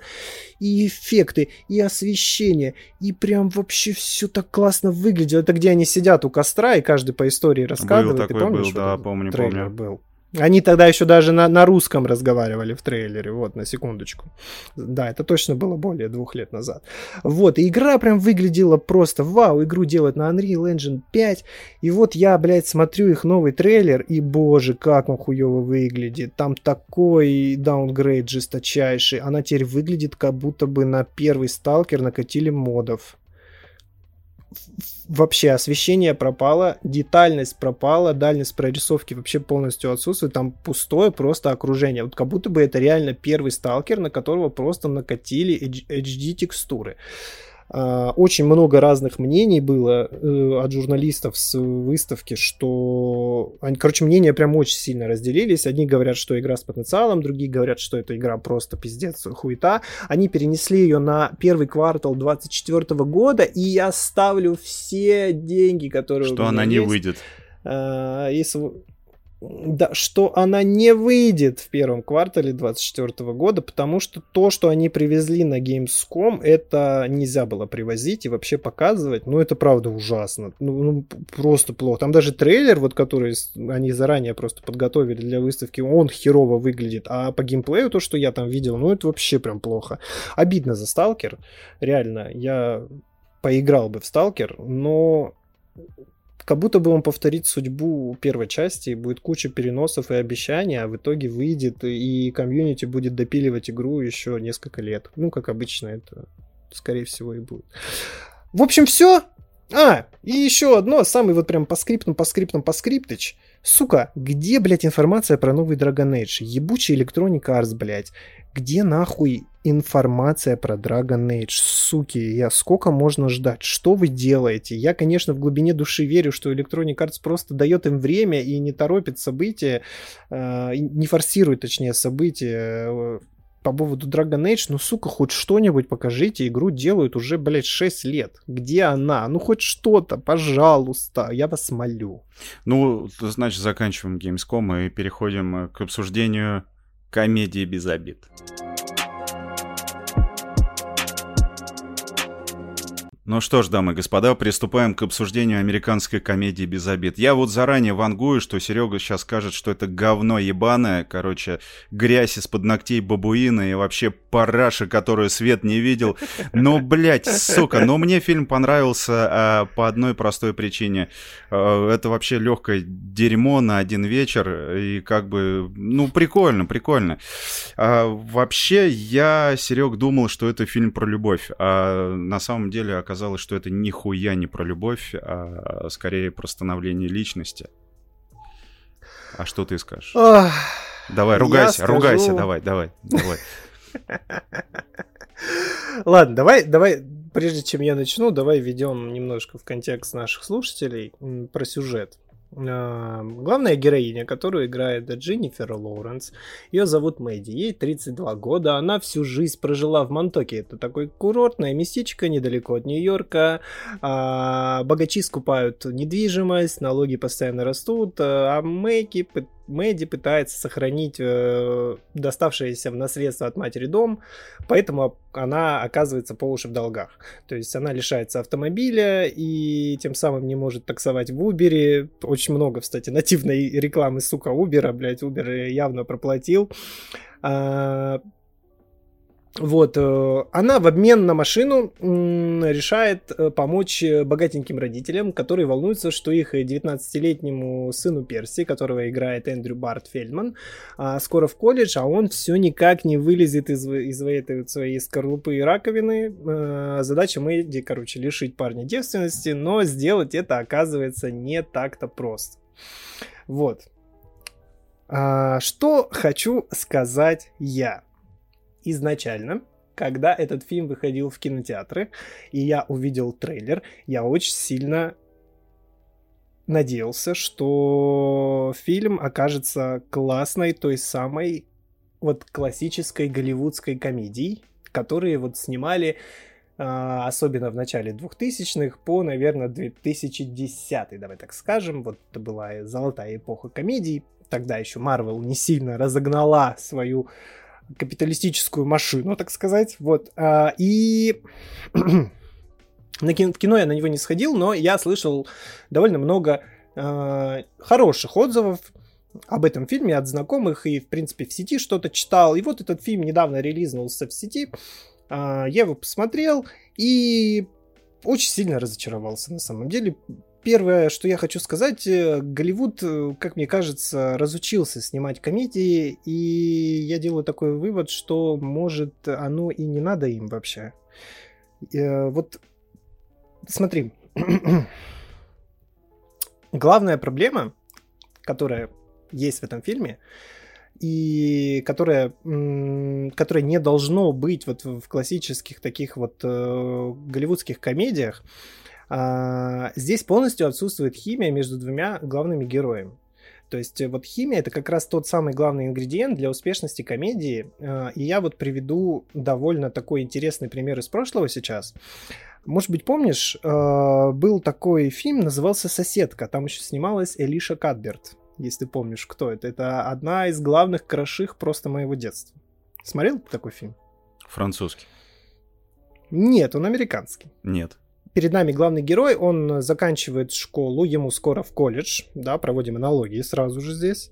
и эффекты, и освещение, и прям вообще все так классно выглядело. Это где они сидят у костра, и каждый по истории рассказывает. Был такой, помнишь, был, да, помню, помню. был. Они тогда еще даже на, на русском разговаривали в трейлере, вот, на секундочку. Да, это точно было более двух лет назад. Вот, и игра прям выглядела просто вау, игру делают на Unreal Engine 5, и вот я, блядь, смотрю их новый трейлер, и боже, как он хуево выглядит. Там такой даунгрейд жесточайший, она теперь выглядит как будто бы на первый сталкер накатили модов вообще освещение пропало, детальность пропала, дальность прорисовки вообще полностью отсутствует, там пустое просто окружение. Вот как будто бы это реально первый сталкер, на которого просто накатили HD текстуры. А, очень много разных мнений было э, от журналистов с выставки, что... Они, короче, мнения прям очень сильно разделились. Одни говорят, что игра с потенциалом, другие говорят, что эта игра просто пиздец хуета. Они перенесли ее на первый квартал 2024 года, и я ставлю все деньги, которые... Что она не есть. выйдет. Uh, если да, что она не выйдет в первом квартале 2024 года, потому что то, что они привезли на Gamescom, это нельзя было привозить и вообще показывать. Ну, это правда ужасно. Ну, ну просто плохо. Там даже трейлер, вот который они заранее просто подготовили для выставки, он херово выглядит. А по геймплею то, что я там видел, ну, это вообще прям плохо. Обидно за Сталкер. Реально, я поиграл бы в Сталкер, но как будто бы он повторит судьбу первой части, и будет куча переносов и обещаний, а в итоге выйдет, и комьюнити будет допиливать игру еще несколько лет. Ну, как обычно, это скорее всего и будет. В общем, все. А, и еще одно, самый вот прям по скриптам, по скриптам, по скриптыч. Сука, где, блядь, информация про новый Dragon Age? Ебучий Electronic Arts, блядь. Где нахуй информация про Dragon Age? Суки, я сколько можно ждать? Что вы делаете? Я, конечно, в глубине души верю, что Electronic Arts просто дает им время и не торопит события, э, не форсирует, точнее, события э, по поводу Dragon Age, ну, сука, хоть что-нибудь покажите. Игру делают уже, блядь, 6 лет. Где она? Ну, хоть что-то, пожалуйста. Я вас молю. Ну, значит, заканчиваем Gamescom и переходим к обсуждению комедии без обид. Ну что ж, дамы и господа, приступаем к обсуждению американской комедии «Без обид». Я вот заранее вангую, что Серега сейчас скажет, что это говно ебаное, короче, грязь из-под ногтей бабуина и вообще параша, которую свет не видел. Но, блядь, сука, но мне фильм понравился а, по одной простой причине. А, это вообще легкое дерьмо на один вечер, и как бы, ну, прикольно, прикольно. А, вообще, я, Серег, думал, что это фильм про любовь, а на самом деле оказалось оказалось, что это нихуя не про любовь, а скорее про становление личности. А что ты скажешь? Ох, давай, ругайся, скажу... ругайся, давай, давай, давай. Ладно, давай, давай, прежде чем я начну, давай введем немножко в контекст наших слушателей про сюжет. А, главная героиня, которую играет Дженнифер Лоуренс, ее зовут Мэдди, ей 32 года, она всю жизнь прожила в Монтоке, это такое курортное местечко недалеко от Нью-Йорка, а, богачи скупают недвижимость, налоги постоянно растут, а Мэгги Мэдди пытается сохранить э, доставшееся в наследство от матери дом, поэтому она оказывается по уши в долгах. То есть она лишается автомобиля и тем самым не может таксовать в Uber. Очень много, кстати, нативной рекламы, сука, Uber, блядь, Uber явно проплатил. А, вот, э, она в обмен на машину решает э, помочь э, богатеньким родителям, которые волнуются, что их 19-летнему сыну Перси, которого играет Эндрю Барт Фельдман, а, скоро в колледж, а он все никак не вылезет из, из этой своей скорлупы и раковины. Задача Мэдди, короче, лишить парня девственности, но сделать это оказывается не так-то просто. Вот. А, что хочу сказать я изначально, когда этот фильм выходил в кинотеатры, и я увидел трейлер, я очень сильно надеялся, что фильм окажется классной, той самой вот классической голливудской комедией, которые вот снимали Uh, особенно в начале 2000-х, по, наверное, 2010 давай так скажем. Вот это была золотая эпоха комедий. Тогда еще Марвел не сильно разогнала свою капиталистическую машину, так сказать. Вот. А, и на кино, в кино я на него не сходил, но я слышал довольно много э, хороших отзывов об этом фильме от знакомых и, в принципе, в сети что-то читал. И вот этот фильм недавно релизнулся в сети. Э, я его посмотрел и очень сильно разочаровался на самом деле. Первое, что я хочу сказать, э, Голливуд, э, как мне кажется, разучился снимать комедии, и я делаю такой вывод, что, может, оно и не надо им вообще. Э, вот, смотри, главная проблема, которая есть в этом фильме, и которая, которая не должно быть вот в классических таких вот голливудских комедиях, здесь полностью отсутствует химия между двумя главными героями. То есть э, вот химия это как раз тот самый главный ингредиент для успешности комедии. А, и я вот приведу довольно такой интересный пример из прошлого сейчас. Может быть, помнишь, а, был такой фильм, назывался «Соседка». Там еще снималась Элиша Кадберт, если помнишь, кто это. Это одна из главных кроших просто моего детства. Смотрел такой фильм? Французский. Нет, он американский. Нет перед нами главный герой, он заканчивает школу, ему скоро в колледж, да, проводим аналогии сразу же здесь.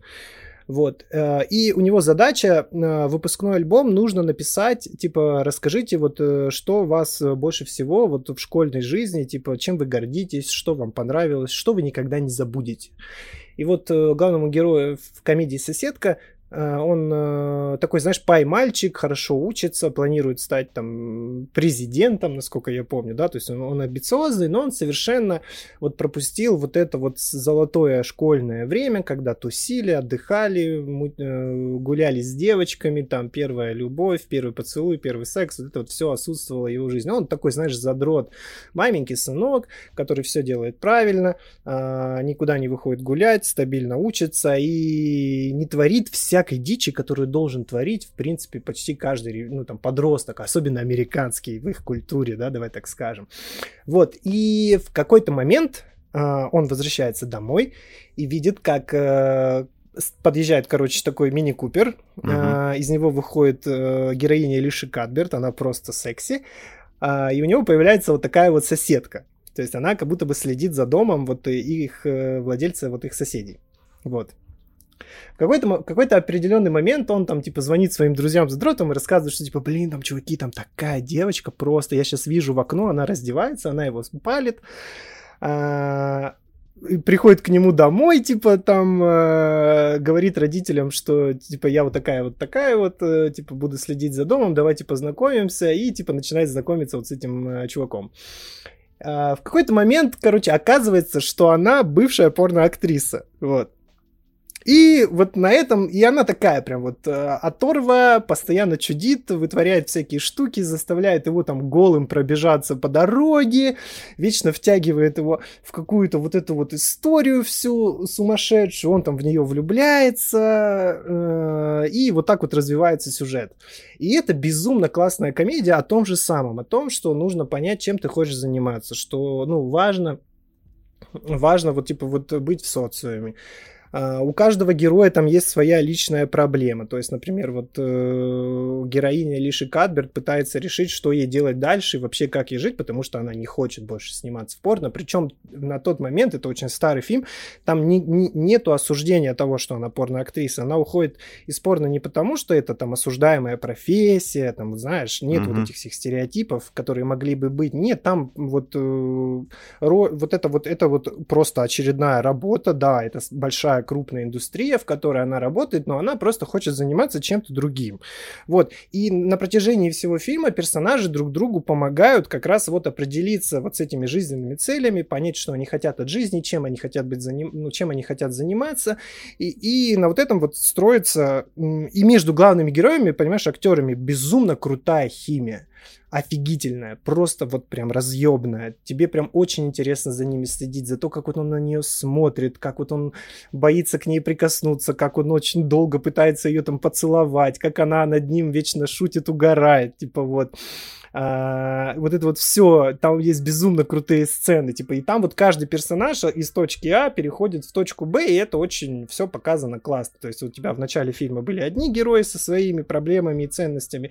Вот. Э, и у него задача э, выпускной альбом нужно написать, типа, расскажите, вот, э, что вас больше всего вот в школьной жизни, типа, чем вы гордитесь, что вам понравилось, что вы никогда не забудете. И вот главному герою в комедии «Соседка» он э, такой, знаешь, пай-мальчик, хорошо учится, планирует стать там президентом, насколько я помню, да, то есть он, он амбициозный, но он совершенно вот пропустил вот это вот золотое школьное время, когда тусили, отдыхали, э, гуляли с девочками, там первая любовь, первый поцелуй, первый секс, вот это вот все отсутствовало в его жизни. Он такой, знаешь, задрот, маменький сынок, который все делает правильно, никуда не выходит гулять, стабильно учится и не творит вся всякой дичи, которую должен творить, в принципе, почти каждый, ну, там, подросток, особенно американский, в их культуре, да, давай так скажем. Вот, и в какой-то момент э, он возвращается домой и видит, как э, подъезжает, короче, такой мини-купер, uh-huh. э, из него выходит э, героиня Лиши Кадберт, она просто секси, а, и у него появляется вот такая вот соседка. То есть она как будто бы следит за домом вот их э, владельца, вот их соседей. Вот. В какой-то, какой-то определенный момент он там, типа, звонит своим друзьям за дротом и рассказывает, что, типа, блин, там, чуваки, там такая девочка просто, я сейчас вижу в окно, она раздевается, она его палит, а, приходит к нему домой, типа, там, э, говорит родителям, что, типа, я вот такая вот такая вот, э, типа, буду следить за домом, давайте познакомимся, и, типа, начинает знакомиться вот с этим э, чуваком. Э, в какой-то момент, короче, оказывается, что она бывшая порноактриса, вот. И вот на этом, и она такая прям вот э, оторва, постоянно чудит, вытворяет всякие штуки, заставляет его там голым пробежаться по дороге, вечно втягивает его в какую-то вот эту вот историю всю сумасшедшую, он там в нее влюбляется, э, и вот так вот развивается сюжет. И это безумно классная комедия о том же самом, о том, что нужно понять, чем ты хочешь заниматься, что, ну, важно, важно вот, типа, вот быть в социуме. А, у каждого героя там есть своя личная проблема. То есть, например, вот э, героиня Лиши Кадберг пытается решить, что ей делать дальше и вообще как ей жить, потому что она не хочет больше сниматься в порно. Причем на тот момент, это очень старый фильм, там не, не, нету осуждения того, что она порноактриса. Она уходит из порно не потому, что это там осуждаемая профессия, там, знаешь, нет mm-hmm. вот этих всех стереотипов, которые могли бы быть. Нет, там вот, э, ро, вот это вот, это вот просто очередная работа, да, это большая крупная индустрия, в которой она работает, но она просто хочет заниматься чем-то другим. Вот. И на протяжении всего фильма персонажи друг другу помогают как раз вот определиться вот с этими жизненными целями, понять, что они хотят от жизни, чем они хотят быть заним... ну, чем они хотят заниматься. И, и на вот этом вот строится и между главными героями, понимаешь, актерами безумно крутая химия офигительная, просто вот прям разъебная. Тебе прям очень интересно за ними следить, за то, как вот он на нее смотрит, как вот он боится к ней прикоснуться, как он очень долго пытается ее там поцеловать, как она над ним вечно шутит, угорает, типа вот. А, вот это вот все, там есть безумно крутые сцены, типа, и там вот каждый персонаж из точки А переходит в точку Б, и это очень все показано классно. То есть у тебя в начале фильма были одни герои со своими проблемами и ценностями,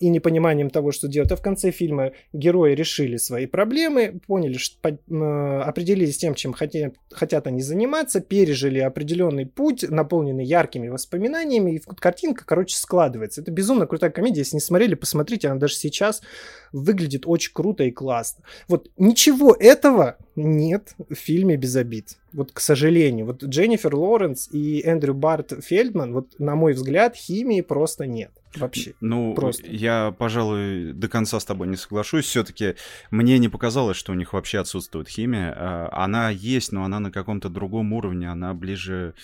и непониманием того, что делать. А в конце фильма герои решили свои проблемы, поняли, что, э, определились тем, чем хотят, хотят они заниматься, пережили определенный путь, наполненный яркими воспоминаниями, и картинка, короче, складывается. Это безумно крутая комедия. Если не смотрели, посмотрите, она даже сейчас выглядит очень круто и классно. Вот ничего этого нет в фильме «Без обид». Вот, к сожалению. Вот Дженнифер Лоренс и Эндрю Барт Фельдман, вот, на мой взгляд, химии просто нет. Вообще. Ну, Просто. я, пожалуй, до конца с тобой не соглашусь. Все-таки мне не показалось, что у них вообще отсутствует химия. А, она есть, но она на каком-то другом уровне. Она ближе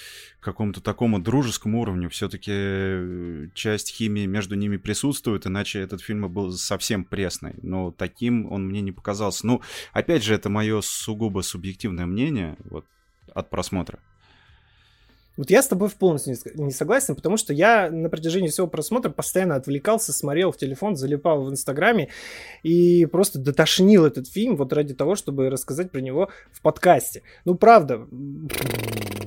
к какому-то такому дружескому уровню. Все-таки э, часть химии между ними присутствует, иначе этот фильм был совсем пресный. Но таким он мне не показался. Ну, опять же, это мое сугубо субъективное мнение вот, от просмотра. Вот я с тобой в полностью не согласен, потому что я на протяжении всего просмотра постоянно отвлекался, смотрел в телефон, залипал в Инстаграме и просто дотошнил этот фильм вот ради того, чтобы рассказать про него в подкасте. Ну, правда,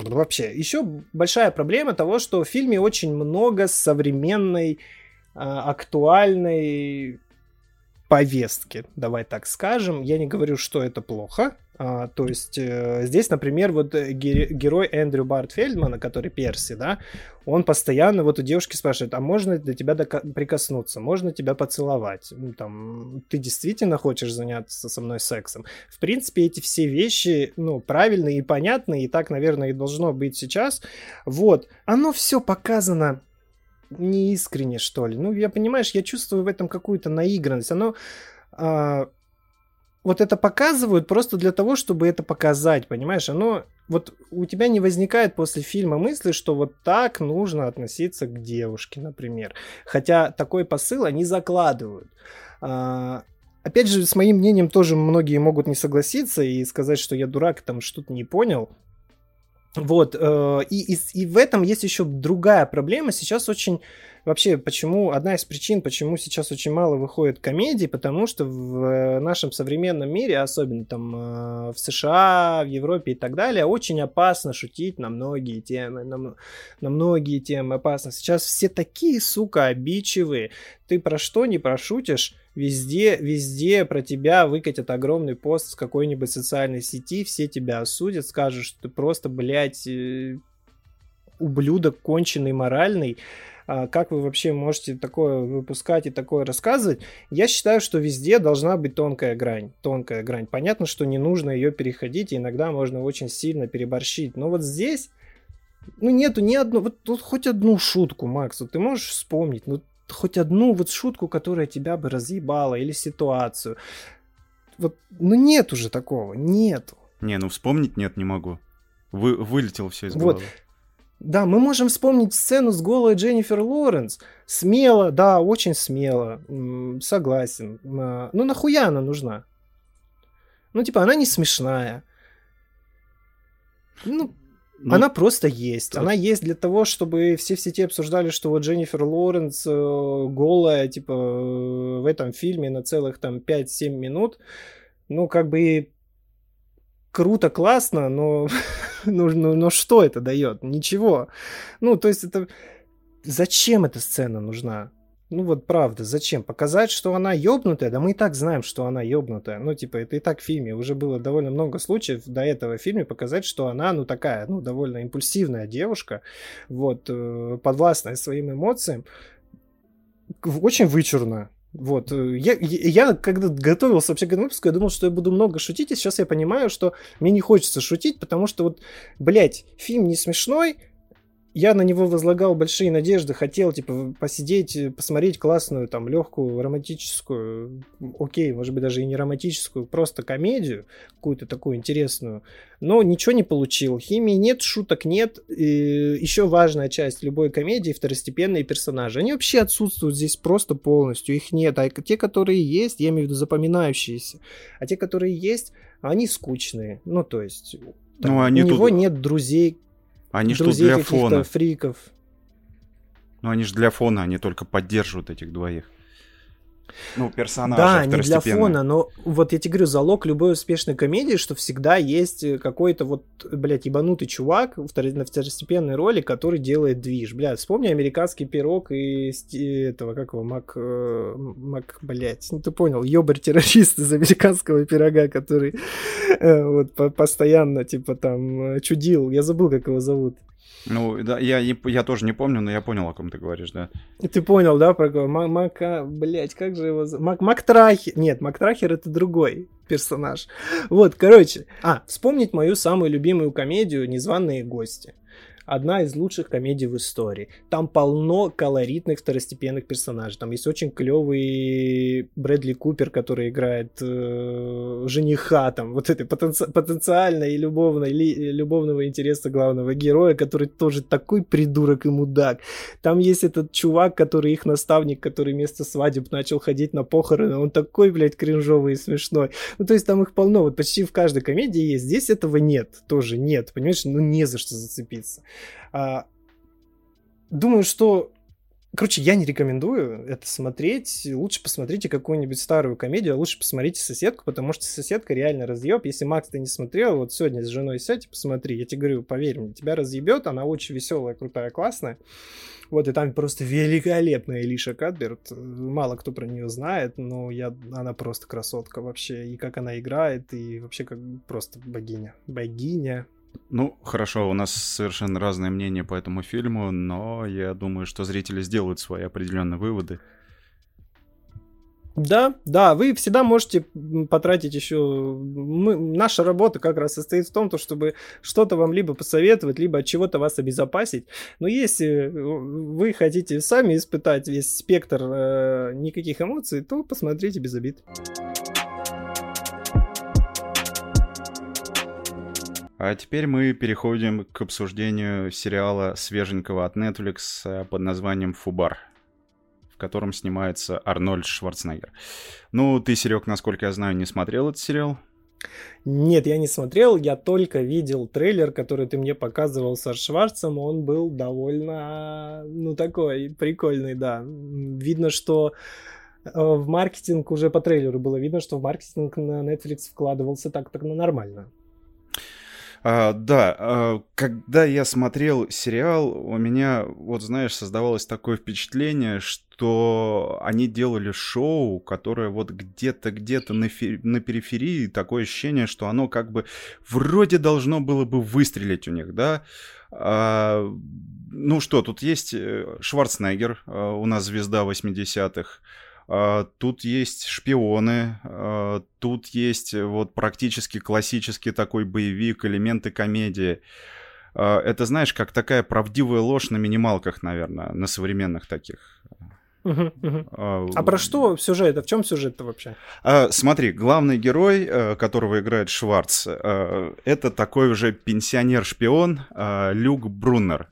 вообще. Еще большая проблема того, что в фильме очень много современной, а, актуальной повестки, давай так скажем. Я не говорю, что это плохо, а, то есть э, здесь, например, вот э, герой Эндрю Барт Фельдмана, который Перси, да, он постоянно вот у девушки спрашивает, а можно до тебя прикоснуться, можно тебя поцеловать, ну, там, ты действительно хочешь заняться со мной сексом? В принципе, эти все вещи, ну, правильные и понятные, и так, наверное, и должно быть сейчас. Вот, оно все показано неискренне, что ли. Ну, я, понимаешь, я чувствую в этом какую-то наигранность. Оно... А, вот это показывают просто для того, чтобы это показать, понимаешь? Оно вот у тебя не возникает после фильма мысли, что вот так нужно относиться к девушке, например. Хотя такой посыл они закладывают. А, опять же, с моим мнением тоже многие могут не согласиться и сказать, что я дурак, там что-то не понял. Вот, э, и, и, и в этом есть еще другая проблема. Сейчас очень вообще, почему, одна из причин, почему сейчас очень мало выходит комедий, потому что в э, нашем современном мире, особенно там э, в США, в Европе и так далее, очень опасно шутить на многие темы, на, на многие темы опасно. Сейчас все такие, сука, обидчивые. Ты про что не прошутишь, Везде, везде про тебя выкатят огромный пост с какой-нибудь социальной сети, все тебя осудят, скажут, что ты просто, блядь, э, ублюдок конченый моральный, а как вы вообще можете такое выпускать и такое рассказывать? Я считаю, что везде должна быть тонкая грань. Тонкая грань. Понятно, что не нужно ее переходить, и иногда можно очень сильно переборщить. Но вот здесь, ну, нету ни одной, вот тут хоть одну шутку, Макс, вот ты можешь вспомнить, ну, хоть одну вот шутку, которая тебя бы разъебала, или ситуацию. Вот, ну, нет уже такого, нету. Не, ну, вспомнить нет, не могу. Вы, вылетел все из головы. Вот. Да, мы можем вспомнить сцену с голой Дженнифер Лоренс. Смело, да, очень смело. Согласен. А, ну нахуя она нужна? Ну, типа, она не смешная. Ну, ну, она просто есть. Так. Она есть для того, чтобы все в сети обсуждали, что вот Дженнифер Лоренс э, голая, типа, э, в этом фильме на целых там 5-7 минут. Ну, как бы круто, классно, но, ну, ну, но что это дает? Ничего. Ну, то есть это... Зачем эта сцена нужна? Ну вот правда, зачем? Показать, что она ёбнутая? Да мы и так знаем, что она ёбнутая. Ну типа это и так в фильме. Уже было довольно много случаев до этого в фильме показать, что она, ну такая, ну довольно импульсивная девушка, вот, э, подвластная своим эмоциям. Очень вычурно. Вот, э, я, я когда готовился вообще к этому выпуску, я думал, что я буду много шутить, и сейчас я понимаю, что мне не хочется шутить, потому что вот, блядь, фильм не смешной, я на него возлагал большие надежды, хотел, типа, посидеть, посмотреть классную, там, легкую, романтическую, окей, может быть, даже и не романтическую, просто комедию, какую-то такую интересную, но ничего не получил. Химии нет, шуток нет. И еще важная часть любой комедии — второстепенные персонажи. Они вообще отсутствуют здесь просто полностью, их нет. А те, которые есть, я имею в виду запоминающиеся, а те, которые есть, они скучные. Ну, то есть... Там, ну, они у него тут... нет друзей, они что для фона. фриков. Ну, они же для фона, они только поддерживают этих двоих. Ну, персонажа Да, не для фона, но вот я тебе говорю, залог любой успешной комедии, что всегда есть э, какой-то вот, блядь, ебанутый чувак на второстепенной роли, который делает движ. Блядь, вспомни американский пирог и этого, как его, Мак, э, Мак, блядь, ну ты понял, ёбарь-террорист из американского пирога, который э, вот постоянно, типа, там, чудил. Я забыл, как его зовут. Ну, да, я, я тоже не помню, но я понял, о ком ты говоришь, да. Ты понял, да, про кого? Мака, блять, как же его... Мак, Мактрахер. Нет, Мактрахер это другой персонаж. Вот, короче. А, вспомнить мою самую любимую комедию «Незваные гости» одна из лучших комедий в истории. Там полно колоритных второстепенных персонажей. Там есть очень клевый Брэдли Купер, который играет э, жениха, там, вот этой потенци- потенциальной и любовной, ли, любовного интереса главного героя, который тоже такой придурок и мудак. Там есть этот чувак, который их наставник, который вместо свадеб начал ходить на похороны. Он такой, блядь, кринжовый и смешной. Ну, то есть там их полно. Вот почти в каждой комедии есть. Здесь этого нет. Тоже нет. Понимаешь? Ну, не за что зацепиться. А, думаю, что Короче, я не рекомендую это смотреть. Лучше посмотрите какую-нибудь старую комедию, а лучше посмотрите соседку, потому что соседка реально разъеб. Если Макс ты не смотрел, вот сегодня с женой сядь и посмотри. Я тебе говорю, поверь мне, тебя разъебет, она очень веселая, крутая, классная. Вот, и там просто великолепная Элиша Кадберт. Мало кто про нее знает, но я, она просто красотка вообще. И как она играет, и вообще как просто богиня. Богиня. Ну, хорошо, у нас совершенно разное мнение по этому фильму, но я думаю, что зрители сделают свои определенные выводы. Да, да, вы всегда можете потратить еще... Мы, наша работа как раз состоит в том, то, чтобы что-то вам либо посоветовать, либо от чего-то вас обезопасить. Но если вы хотите сами испытать весь спектр э, никаких эмоций, то посмотрите без обид. А теперь мы переходим к обсуждению сериала свеженького от Netflix э, под названием «Фубар», в котором снимается Арнольд Шварценеггер. Ну, ты, Серег, насколько я знаю, не смотрел этот сериал? Нет, я не смотрел, я только видел трейлер, который ты мне показывал со Шварцем, он был довольно, ну, такой прикольный, да. Видно, что э, в маркетинг уже по трейлеру было видно, что в маркетинг на Netflix вкладывался так-так нормально. А, да, а, когда я смотрел сериал, у меня, вот знаешь, создавалось такое впечатление, что они делали шоу, которое вот где-то, где-то на, фи- на периферии, такое ощущение, что оно как бы вроде должно было бы выстрелить у них, да. А, ну что, тут есть э, Шварценеггер, а, у нас звезда 80-х. А, тут есть шпионы, а, тут есть вот практически классический такой боевик, элементы комедии. А, это, знаешь, как такая правдивая ложь на минималках, наверное, на современных таких. А про что сюжет? А в чем сюжет-то вообще? смотри, главный герой, которого играет Шварц, это такой уже пенсионер-шпион Люк Бруннер.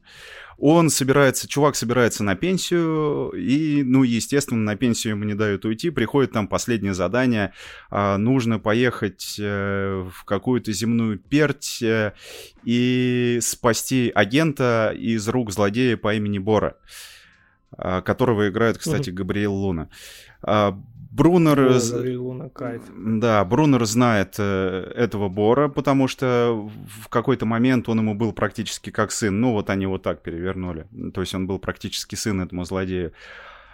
Он собирается, чувак собирается на пенсию, и, ну, естественно, на пенсию ему не дают уйти. Приходит там последнее задание. А, нужно поехать э, в какую-то земную перть э, и спасти агента из рук злодея по имени Бора, которого играет, кстати, Габриэл Луна. А, Брунер... О, кайф. Да, Брунер знает э, этого Бора, потому что в какой-то момент он ему был практически как сын. Ну, вот они вот так перевернули. То есть он был практически сын этому злодею.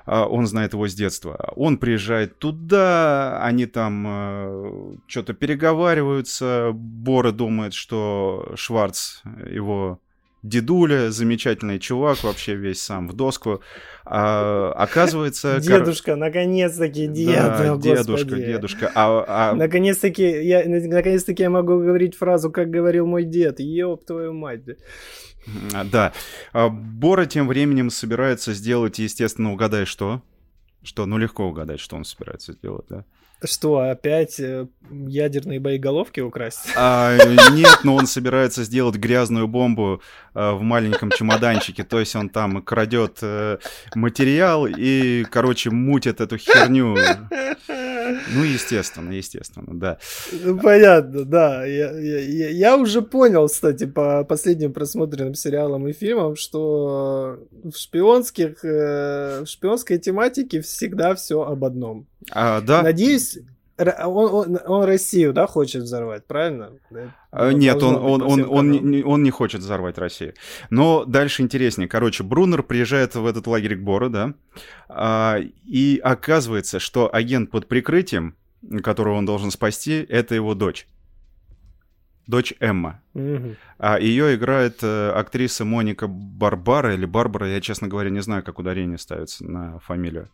А он знает его с детства. Он приезжает туда, они там э, что-то переговариваются. Бора думает, что Шварц его дедуля, замечательный чувак, вообще весь сам в доску. А, оказывается... Дедушка, кор... наконец-таки дед, да, дедушка, дедушка. А, а... Наконец-таки я, наконец-таки я могу говорить фразу, как говорил мой дед. Ёб твою мать. Да. А, Бора тем временем собирается сделать, естественно, угадай что? Что? Ну, легко угадать, что он собирается сделать, да? Что, опять э, ядерные боеголовки украсть? А, нет, но он собирается сделать грязную бомбу а, в маленьком чемоданчике. То есть он там крадет а, материал и, короче, мутит эту херню. Ну, естественно, естественно, да. Ну, понятно, да. Я, я, я уже понял, кстати, по последним просмотренным сериалам и фильмам, что в шпионских, в шпионской тематике всегда все об одном. А, да. Надеюсь, он, он, он Россию, да, хочет взорвать, правильно? А, нет, он, он, он, он, не, он не хочет взорвать Россию. Но дальше интереснее. Короче, Брунер приезжает в этот лагерь к Бору, да, а, и оказывается, что агент под прикрытием, которого он должен спасти, это его дочь. Дочь Эмма. Угу. А ее играет э, актриса Моника Барбара или Барбара, я, честно говоря, не знаю, как ударение ставится на фамилию.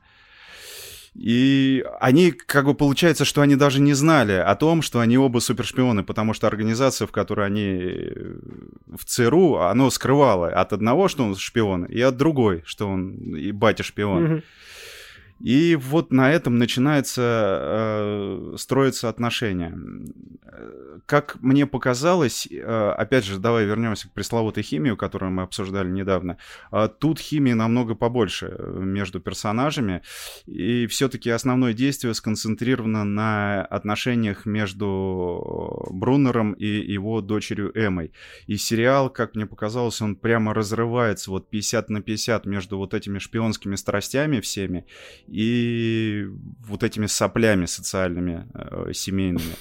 И они, как бы получается, что они даже не знали о том, что они оба супершпионы, потому что организация, в которой они э, в ЦРУ, оно скрывало от одного, что он шпион, и от другой, что он и батя шпион. Mm-hmm. И вот на этом начинается э, строиться отношения. Как мне показалось, э, опять же, давай вернемся к пресловутой химии, которую мы обсуждали недавно. Э, тут химии намного побольше э, между персонажами, и все-таки основное действие сконцентрировано на отношениях между Бруннером и его дочерью Эмой. И сериал, как мне показалось, он прямо разрывается вот 50 на 50 между вот этими шпионскими страстями всеми и вот этими соплями социальными, э, семейными.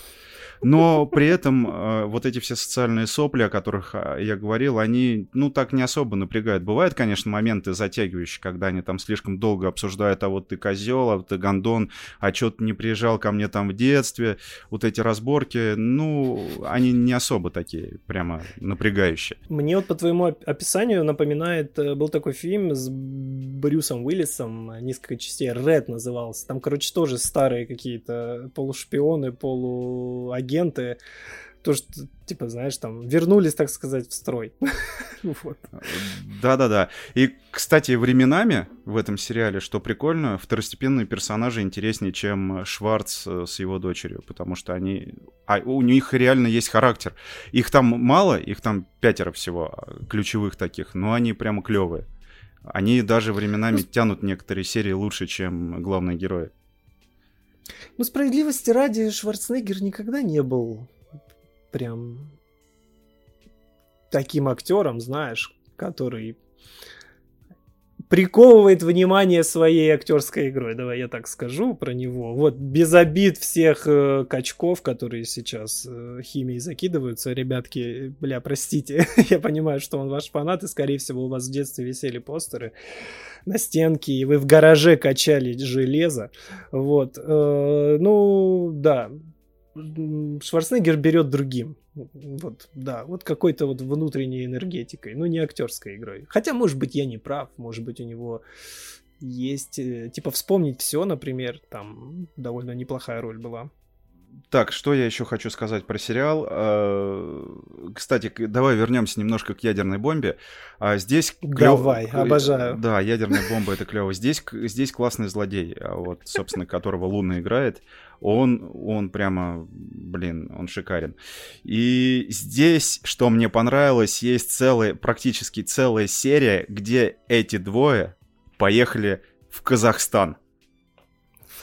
Но при этом э, вот эти все социальные сопли, о которых а, я говорил, они, ну, так не особо напрягают. Бывают, конечно, моменты затягивающие, когда они там слишком долго обсуждают, а вот ты козел, а вот ты гондон, а что ты не приезжал ко мне там в детстве. Вот эти разборки, ну, они не особо такие прямо напрягающие. Мне вот по твоему описанию напоминает, э, был такой фильм с Брюсом Уиллисом, несколько частей, Ред назывался. Там, короче, тоже старые какие-то полушпионы, полуагенты агенты, то, что, типа, знаешь, там, вернулись, так сказать, в строй. Да-да-да. И, кстати, временами в этом сериале, что прикольно, второстепенные персонажи интереснее, чем Шварц э, с его дочерью, потому что они... А у них реально есть характер. Их там мало, их там пятеро всего, а, ключевых таких, но они прямо клевые. Они даже временами ну, тянут некоторые серии лучше, чем главные герои. Ну, справедливости ради, Шварценеггер никогда не был прям таким актером, знаешь, который приковывает внимание своей актерской игрой. Давай я так скажу про него. Вот без обид всех э, качков, которые сейчас э, химией закидываются, ребятки, бля, простите, я понимаю, что он ваш фанат, и скорее всего у вас в детстве висели постеры на стенке, и вы в гараже качали железо. Вот. Э, ну, да. Шварценеггер берет другим. Вот, да, вот какой-то вот внутренней энергетикой, но не актерской игрой. Хотя, может быть, я не прав, может быть, у него есть, э, типа, вспомнить все, например, там довольно неплохая роль была. Так, что я еще хочу сказать про сериал? А, кстати, давай вернемся немножко к ядерной бомбе. А здесь давай, клёв... обожаю. Да, ядерная бомба это клево. Здесь здесь классный злодей, а вот собственно которого Луна играет. Он он прямо, блин, он шикарен. И здесь, что мне понравилось, есть целая, практически целая серия, где эти двое поехали в Казахстан.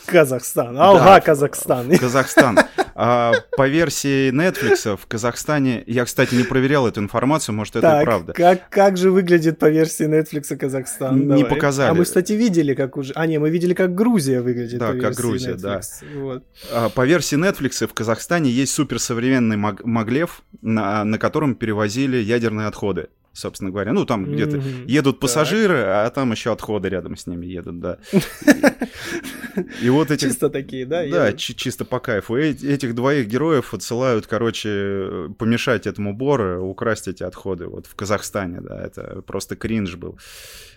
Казахстан. Алга, да, Казахстан. Казахстан. А, по версии Netflix в Казахстане, я, кстати, не проверял эту информацию, может, это так, и правда. Как, как же выглядит по версии Netflix Казахстан? Не Давай. показали. А мы, кстати, видели, как уже... А, не, мы видели, как Грузия выглядит Да, как Грузия, Netflix. да. Вот. А, по версии Netflix в Казахстане есть суперсовременный маг- маглев, на, на котором перевозили ядерные отходы собственно говоря. Ну, там mm-hmm. где-то едут пассажиры, так. а там еще отходы рядом с ними едут, да. И вот эти... Чисто такие, да? Да, чисто по кайфу. Этих двоих героев отсылают, короче, помешать этому Бору, украсть эти отходы. Вот в Казахстане, да, это просто кринж был.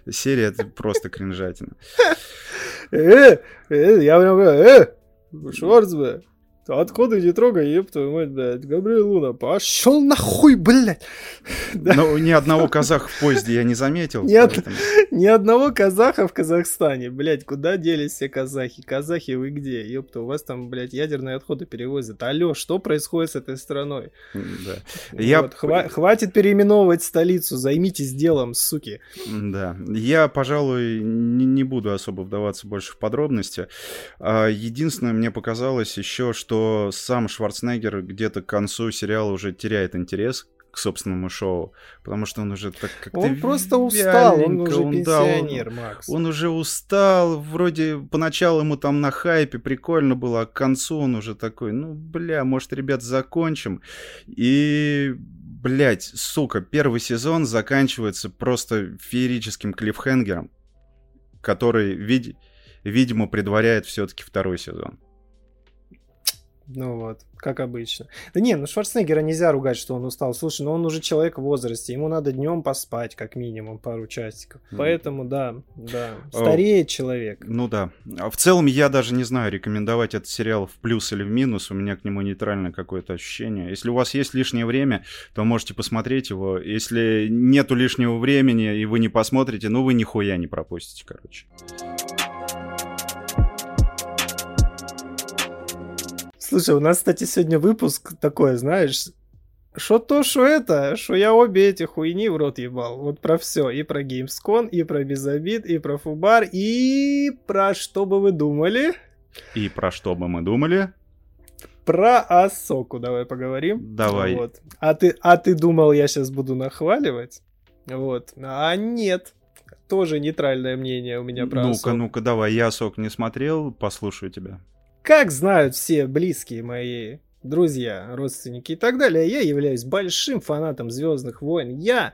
Серия это просто кринжатина. Э, э, я прям, э, Шварцбе, Отходы не трогай, еб твою мать, блядь. Габриэл Луна, пошел нахуй, блядь. Ну, ни одного казаха в поезде я не заметил. Ни, от... ни одного казаха в Казахстане, блядь. Куда делись все казахи? Казахи вы где? Ёпта, у вас там, блядь, ядерные отходы перевозят. Алло, что происходит с этой страной? Да. Вот, я... хва- хватит переименовывать столицу, займитесь делом, суки. Да. Я, пожалуй, не, не буду особо вдаваться больше в подробности. А, единственное, мне показалось еще, что что сам Шварценеггер где-то к концу сериала уже теряет интерес к собственному шоу, потому что он уже так как-то Он просто устал, он уже он, пенсионер, да, он, Макс. Он уже устал, вроде поначалу ему там на хайпе прикольно было, а к концу он уже такой, ну, бля, может, ребят, закончим. И, блядь, сука, первый сезон заканчивается просто феерическим клиффхенгером, который, вид- видимо, предваряет все-таки второй сезон. Ну вот, как обычно. Да не, ну Шварценеггера нельзя ругать, что он устал. Слушай, ну он уже человек в возрасте, ему надо днем поспать, как минимум, пару часиков. Mm. Поэтому, да, да, стареет человек. Ну да. А в целом я даже не знаю, рекомендовать этот сериал в плюс или в минус. У меня к нему нейтральное какое-то ощущение. Если у вас есть лишнее время, то можете посмотреть его. Если нету лишнего времени и вы не посмотрите, ну вы нихуя не пропустите, короче. Слушай, у нас, кстати, сегодня выпуск такой, знаешь, что то, что это, что я обе эти хуйни в рот ебал. Вот про все. И про Gamescom, и про Безобид, и про Фубар, и про что бы вы думали. И про что бы мы думали. Про Асоку давай поговорим. Давай. Вот. А, ты, а ты думал, я сейчас буду нахваливать? Вот. А нет. Тоже нейтральное мнение у меня про Ну-ка, ну-ка, давай. Я Асок не смотрел, послушаю тебя. Как знают все близкие мои друзья, родственники и так далее, я являюсь большим фанатом Звездных войн. Я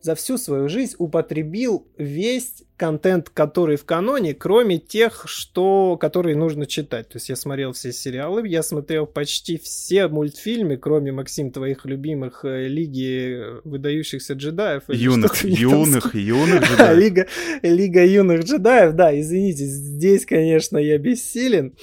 за всю свою жизнь употребил весь контент, который в каноне, кроме тех, что, которые нужно читать. То есть я смотрел все сериалы, я смотрел почти все мультфильмы, кроме, Максим, твоих любимых э, Лиги выдающихся джедаев. Юных, юных, юных джедаев. Лига, Лига юных джедаев, да, извините, здесь, конечно, я бессилен.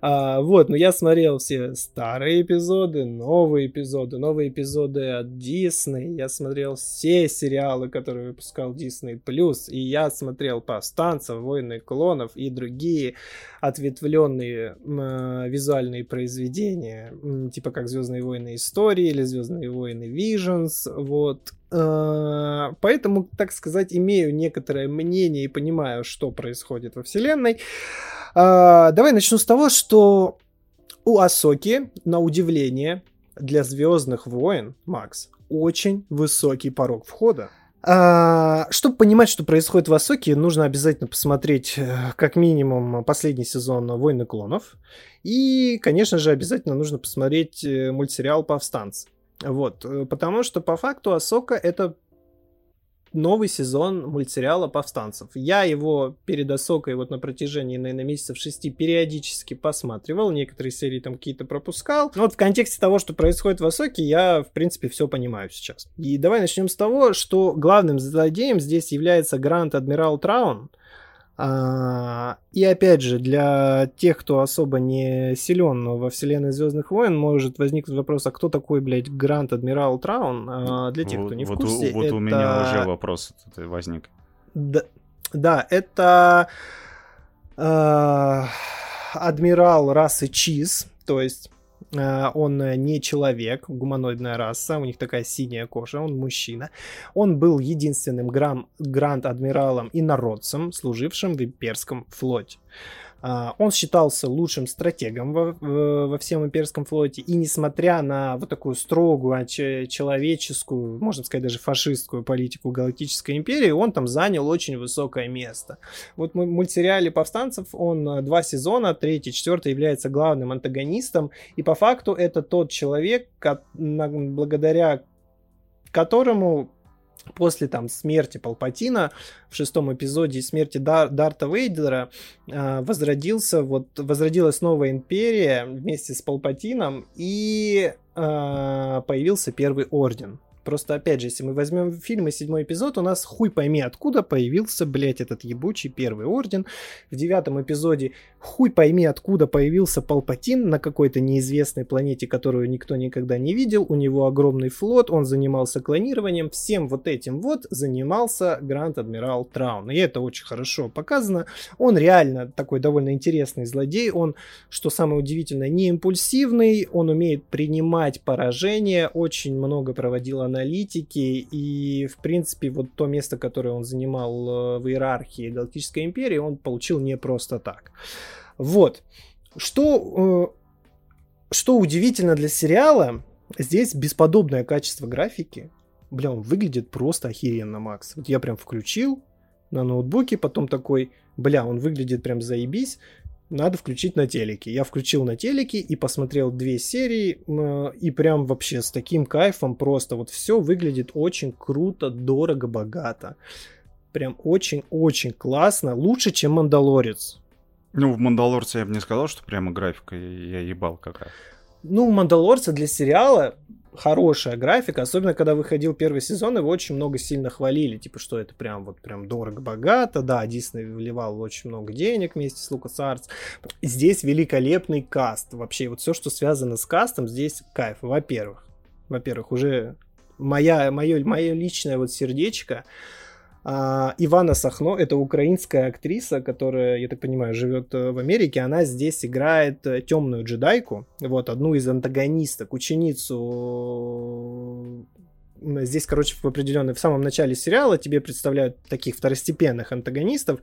А, вот, но я смотрел все старые эпизоды, новые эпизоды, новые эпизоды от Дисней, я смотрел все сериалы, которые выпускал Disney+, и я смотрел смотрел повстанцев, войны клонов и другие ответвленные э, визуальные произведения, типа как Звездные войны истории или Звездные войны Visions, вот. Э, поэтому, так сказать, имею некоторое мнение и понимаю, что происходит во вселенной. Э, давай начну с того, что у Асоки, на удивление, для Звездных войн, Макс, очень высокий порог входа. А, чтобы понимать, что происходит в Асоке, нужно обязательно посмотреть э, как минимум последний сезон «Войны клонов». И, конечно же, обязательно нужно посмотреть э, мультсериал «Повстанцы». Вот, э, потому что по факту Асока это новый сезон мультсериала «Повстанцев». Я его перед Осокой вот на протяжении, наверное, месяцев шести периодически посматривал, некоторые серии там какие-то пропускал. Но вот в контексте того, что происходит в Осоке, я, в принципе, все понимаю сейчас. И давай начнем с того, что главным злодеем здесь является Грант Адмирал Траун, и опять же, для тех, кто особо не силен во вселенной Звездных войн, может возникнуть вопрос, а кто такой, блядь, Грант Адмирал Траун? А, для тех, кто не вот, в курсе, Вот, это... у меня уже вопрос возник. Да, да это э, адмирал расы Чиз, то есть он э, не человек, гуманоидная раса, у них такая синяя кожа, он мужчина. Он был единственным грам, гранд-адмиралом и народцем, служившим в имперском флоте. А, он считался лучшим стратегом во, во всем имперском флоте, и несмотря на вот такую строгую, человеческую, можно сказать, даже фашистскую политику Галактической империи, он там занял очень высокое место. Вот в мультсериале «Повстанцев» он э, два сезона, третий, четвертый является главным антагонистом, и по факту это тот человек, благодаря которому после там смерти Палпатина в шестом эпизоде смерти Дар Дарта Вейдера э, возродился вот возродилась новая империя вместе с Палпатином и э, появился первый орден Просто, опять же, если мы возьмем фильм и седьмой эпизод, у нас хуй пойми, откуда появился, блядь, этот ебучий первый орден. В девятом эпизоде хуй пойми, откуда появился Палпатин на какой-то неизвестной планете, которую никто никогда не видел. У него огромный флот, он занимался клонированием. Всем вот этим вот занимался Гранд-Адмирал Траун. И это очень хорошо показано. Он реально такой довольно интересный злодей. Он, что самое удивительное, не импульсивный. Он умеет принимать поражение. Очень много проводил анализ аналитики, и, в принципе, вот то место, которое он занимал э, в иерархии Галактической империи, он получил не просто так. Вот. Что, э, что удивительно для сериала, здесь бесподобное качество графики. Бля, он выглядит просто охеренно, Макс. Вот я прям включил на ноутбуке, потом такой, бля, он выглядит прям заебись надо включить на телеке. Я включил на телеке и посмотрел две серии, и прям вообще с таким кайфом просто вот все выглядит очень круто, дорого, богато. Прям очень-очень классно, лучше, чем «Мандалорец». Ну, в «Мандалорце» я бы не сказал, что прямо графика я ебал какая. Ну, «Мандалорца» для сериала хорошая графика, особенно когда выходил первый сезон, его очень много сильно хвалили, типа, что это прям вот прям дорого-богато, да, Дисней вливал очень много денег вместе с LucasArts. Здесь великолепный каст, вообще вот все, что связано с кастом, здесь кайф, во-первых. Во-первых, уже моя, мое, мое личное вот сердечко, а, Ивана Сахно, это украинская актриса, которая, я так понимаю, живет э, в Америке. Она здесь играет э, темную джедайку, вот одну из антагонисток, ученицу здесь, короче, в определенной, в самом начале сериала тебе представляют таких второстепенных антагонистов,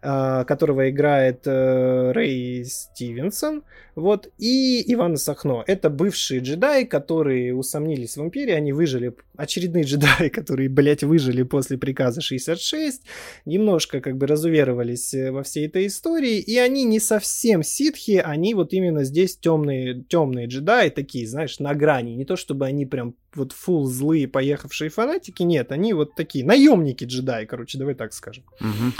э, которого играет Рэй Стивенсон, вот, и Ивана Сахно. Это бывшие джедаи, которые усомнились в Империи, они выжили, очередные джедаи, которые, блядь, выжили после приказа 66, немножко как бы разуверовались э, во всей этой истории, и они не совсем ситхи, они вот именно здесь темные, темные джедаи, такие, знаешь, на грани, не то чтобы они прям вот фул злые поехавшие фанатики, нет, они вот такие наемники джедаи, короче, давай так скажем. Угу.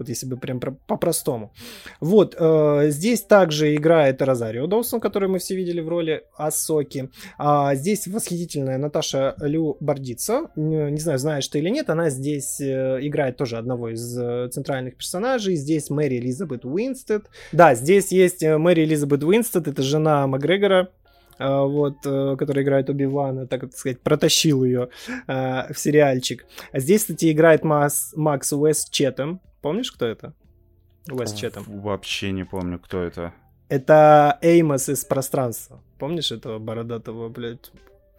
Вот если бы прям по-простому. Вот, э, здесь также играет Розарио Доусон, которую мы все видели в роли Асоки. А здесь восхитительная Наташа Лю Бордиццо. Не знаю, знаешь ты или нет, она здесь э, играет тоже одного из э, центральных персонажей. Здесь Мэри Элизабет Уинстед. Да, здесь есть э, Мэри Элизабет Уинстед, это жена Макгрегора, вот, который играет Оби-Вана, так сказать, протащил ее в сериальчик. А здесь, кстати, играет Макс, Макс Уэст Четом, Помнишь, кто это? Уэс Четом. Вообще не помню, кто это. Это Эймос из пространства. Помнишь этого бородатого, блядь,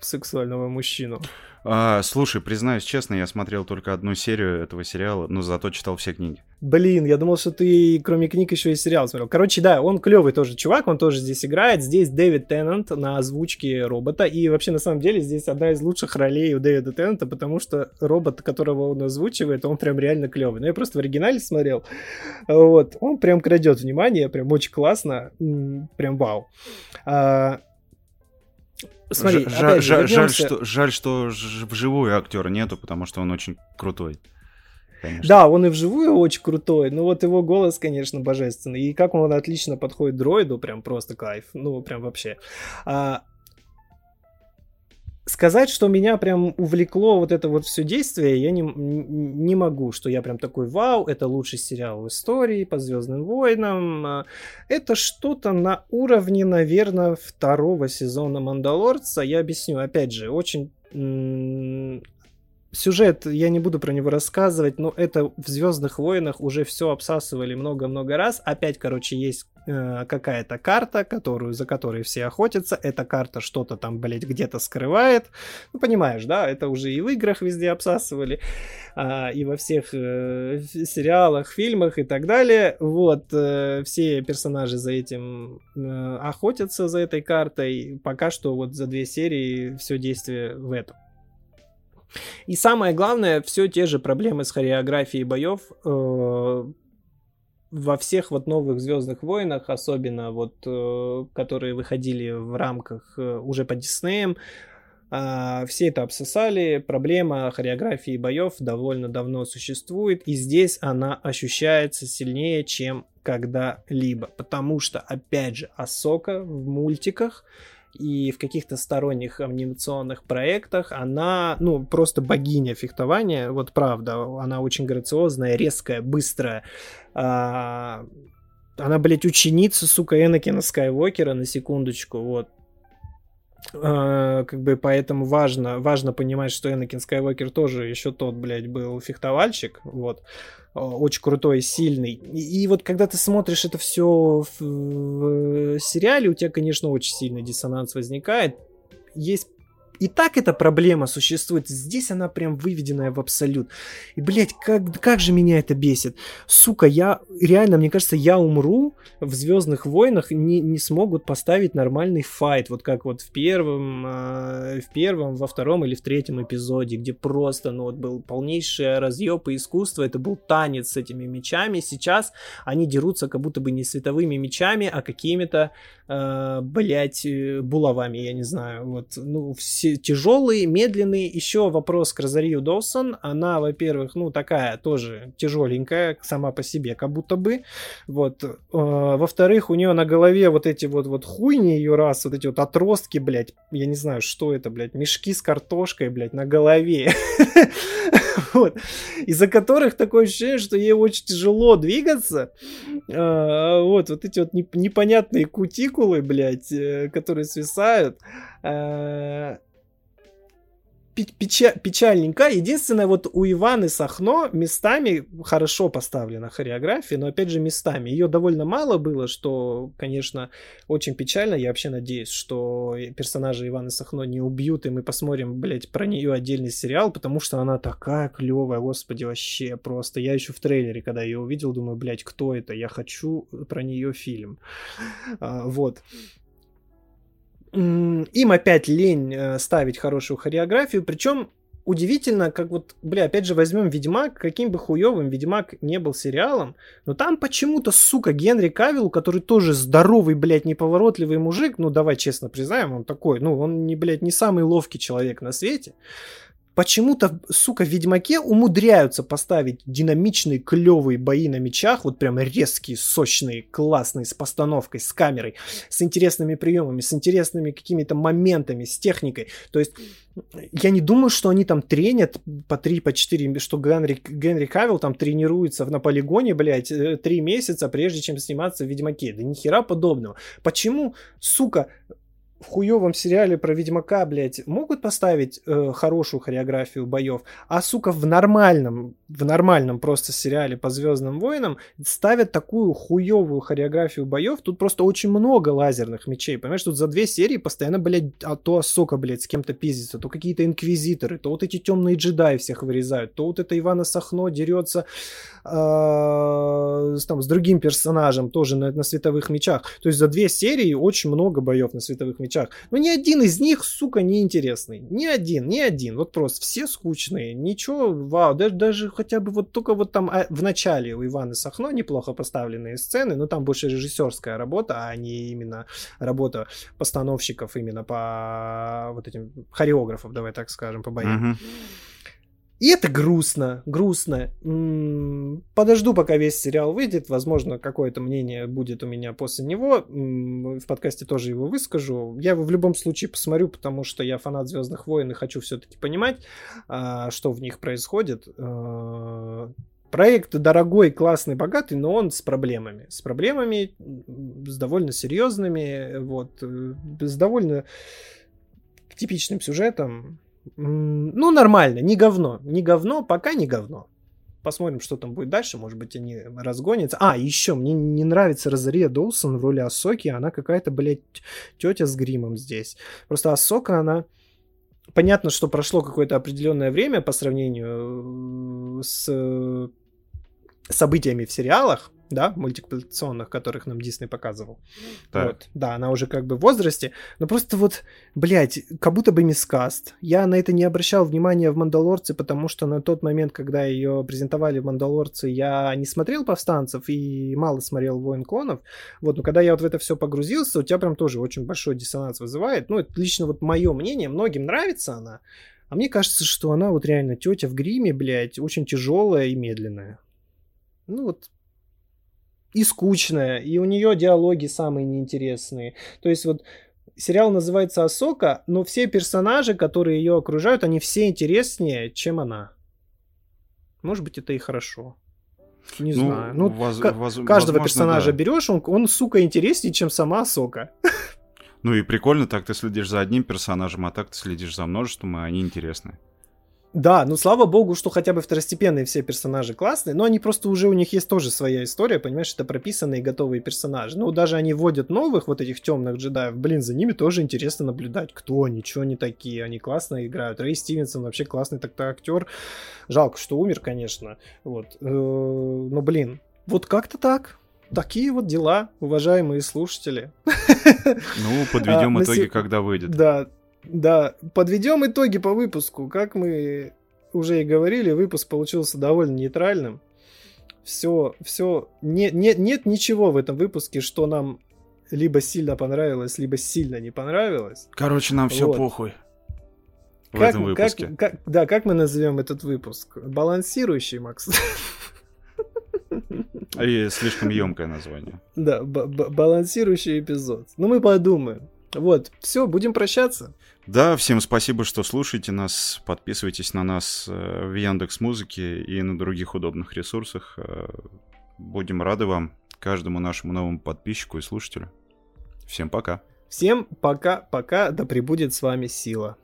сексуального мужчину. А, слушай, признаюсь честно, я смотрел только одну серию этого сериала, но зато читал все книги. Блин, я думал, что ты кроме книг еще и сериал смотрел. Короче, да, он клевый тоже чувак, он тоже здесь играет. Здесь Дэвид Теннант на озвучке робота. И вообще, на самом деле, здесь одна из лучших ролей у Дэвида Теннанта, потому что робот, которого он озвучивает, он прям реально клевый. Ну, я просто в оригинале смотрел. Вот, он прям крадет внимание, прям очень классно. Прям вау. А, Смотри, Ж- опять же, жаль, что, жаль, что вживую актера нету, потому что он очень крутой. Конечно. Да, он и вживую очень крутой, но вот его голос, конечно, божественный. И как он отлично подходит дроиду, прям просто кайф. Ну, прям вообще. А, сказать, что меня прям увлекло вот это вот все действие, я не, не могу, что я прям такой, вау, это лучший сериал в истории по Звездным войнам. А, это что-то на уровне, наверное, второго сезона Мандалорца. Я объясню, опять же, очень Сюжет, я не буду про него рассказывать, но это в Звездных войнах уже все обсасывали много-много раз. Опять, короче, есть э, какая-то карта, которую, за которой все охотятся. Эта карта что-то там, блядь, где-то скрывает. Ну, понимаешь, да, это уже и в играх везде обсасывали, э, и во всех э, сериалах, фильмах и так далее. Вот, э, все персонажи за этим э, охотятся, за этой картой. Пока что вот за две серии все действие в этом. И самое главное, все те же проблемы с хореографией боев э, во всех вот новых Звездных войнах, особенно вот, э, которые выходили в рамках э, уже по Диснеям, э, все это обсосали. Проблема хореографии боев довольно давно существует, и здесь она ощущается сильнее, чем когда-либо. Потому что, опять же, Асока в мультиках и в каких-то сторонних анимационных проектах она, ну, просто богиня фехтования, вот правда, она очень грациозная, резкая, быстрая. А, она, блядь, ученица, сука, Энакина Скайуокера, на секундочку, вот. А, как бы поэтому важно, важно понимать, что Энакин Скайуокер тоже еще тот, блядь, был фехтовальщик, вот. А, очень крутой сильный. И, и вот когда ты смотришь это все в, в сериале, у тебя, конечно, очень сильный диссонанс возникает. Есть и так эта проблема существует. Здесь она прям выведенная в абсолют. И, блядь, как, как же меня это бесит. Сука, я реально, мне кажется, я умру в Звездных войнах, не, не смогут поставить нормальный файт. Вот как вот в первом, э, в первом, во втором или в третьем эпизоде, где просто, ну вот был полнейший разъеб и искусство. Это был танец с этими мечами. Сейчас они дерутся как будто бы не световыми мечами, а какими-то, э, блядь, булавами, я не знаю. Вот, ну, все тяжелый, медленный. Еще вопрос к Розарию Доусон. Она, во-первых, ну, такая тоже тяжеленькая сама по себе, как будто бы. Вот. Э, во-вторых, у нее на голове вот эти вот, вот хуйни ее раз, вот эти вот отростки, блядь, я не знаю, что это, блядь, мешки с картошкой, блядь, на голове. Вот. Из-за которых такое ощущение, что ей очень тяжело двигаться. Э, вот, вот эти вот непонятные кутикулы, блядь, э, которые свисают печа- печальненько. Единственное, вот у Иваны Сахно местами хорошо поставлена хореография, но опять же местами. Ее довольно мало было, что, конечно, очень печально. Я вообще надеюсь, что персонажа Иваны Сахно не убьют, и мы посмотрим, блядь, про нее отдельный сериал, потому что она такая клевая, господи, вообще просто. Я еще в трейлере, когда ее увидел, думаю, блядь, кто это? Я хочу про нее фильм. А, вот им опять лень э, ставить хорошую хореографию, причем удивительно, как вот, бля, опять же возьмем Ведьмак, каким бы хуевым Ведьмак не был сериалом, но там почему-то, сука, Генри Кавилл, который тоже здоровый, блядь, неповоротливый мужик, ну давай честно признаем, он такой, ну он не, блядь, не самый ловкий человек на свете, почему-то, сука, в Ведьмаке умудряются поставить динамичные, клевые бои на мечах, вот прям резкие, сочные, классные, с постановкой, с камерой, с интересными приемами, с интересными какими-то моментами, с техникой. То есть я не думаю, что они там тренят по 3, по 4, что Генри, Генри Кавилл там тренируется на полигоне, блядь, 3 э, месяца, прежде чем сниматься в Ведьмаке. Да ни хера подобного. Почему, сука, в хуевом сериале про Ведьмака, блядь, могут поставить э, хорошую хореографию боев, а, сука, в нормальном, в нормальном просто сериале по Звездным войнам ставят такую хуевую хореографию боев. Тут просто очень много лазерных мечей. Понимаешь, тут за две серии постоянно, блядь, а то Асока, блядь, с кем-то пиздится, то какие-то инквизиторы, то вот эти темные джедаи всех вырезают, то вот это Ивана Сахно дерется э, с, там, с другим персонажем тоже на, на световых мечах. То есть за две серии очень много боев на световых мечах. Но ни один из них, сука, не интересный. Ни один, ни один. Вот просто все скучные. Ничего, вау. Даже, даже хотя бы вот только вот там а, в начале у Ивана Сахно неплохо поставленные сцены, но там больше режиссерская работа, а не именно работа постановщиков именно по вот этим хореографов, давай так скажем, по боям. Uh-huh. И это грустно, грустно. Подожду, пока весь сериал выйдет. Возможно, какое-то мнение будет у меня после него. В подкасте тоже его выскажу. Я его в любом случае посмотрю, потому что я фанат Звездных войн и хочу все-таки понимать, а, что в них происходит. А, проект дорогой, классный, богатый, но он с проблемами. С проблемами, с довольно серьезными, вот, э, с довольно типичным сюжетом. Ну, нормально, не говно. Не говно, пока не говно. Посмотрим, что там будет дальше. Может быть, они разгонятся. А, еще мне не нравится Розария Доусон в роли Асоки. Она какая-то, блядь, тетя с гримом здесь. Просто Асока, она... Понятно, что прошло какое-то определенное время по сравнению э, с э, событиями в сериалах, да, мультипликационных, которых нам Дисней показывал. Так. Вот. Да, она уже как бы в возрасте, но просто вот, блядь, как будто бы мискаст. Я на это не обращал внимания в «Мандалорце», потому что на тот момент, когда ее презентовали в «Мандалорце», я не смотрел «Повстанцев» и мало смотрел «Воин клонов». Вот, но когда я вот в это все погрузился, у тебя прям тоже очень большой диссонанс вызывает. Ну, это лично вот мое мнение, многим нравится она, а мне кажется, что она вот реально тетя в гриме, блядь, очень тяжелая и медленная. Ну вот и скучная, и у нее диалоги самые неинтересные. То есть вот сериал называется Асока, но все персонажи, которые ее окружают, они все интереснее, чем она. Может быть, это и хорошо. Не ну, знаю. Ну, воз, воз, каждого возможно, персонажа да. берешь, он, он, сука, интереснее, чем сама Асока. Ну и прикольно, так ты следишь за одним персонажем, а так ты следишь за множеством, и они интересны. Да, ну слава богу, что хотя бы второстепенные все персонажи классные, но они просто уже у них есть тоже своя история, понимаешь, это прописанные готовые персонажи. Ну, даже они вводят новых вот этих темных джедаев, блин, за ними тоже интересно наблюдать, кто они, что они такие, они классно играют. Рэй Стивенсон вообще классный так-то актер. Жалко, что умер, конечно. Вот. Э, но, блин, вот как-то так. Такие вот дела, уважаемые слушатели. Ну, подведем а, итоги, когда выйдет. Да, да, подведем итоги по выпуску. Как мы уже и говорили, выпуск получился довольно нейтральным. Все, все, не, не, нет ничего в этом выпуске, что нам либо сильно понравилось, либо сильно не понравилось. Короче, нам все вот. похуй. В как, этом выпуске. Как, как, да, как мы назовем этот выпуск? Балансирующий, Макс. И слишком емкое название. Да, балансирующий эпизод. Ну, мы подумаем. Вот, все, будем прощаться. Да, всем спасибо, что слушаете нас. Подписывайтесь на нас э, в Яндекс Музыке и на других удобных ресурсах. Э, будем рады вам, каждому нашему новому подписчику и слушателю. Всем пока. Всем пока-пока, да пребудет с вами сила.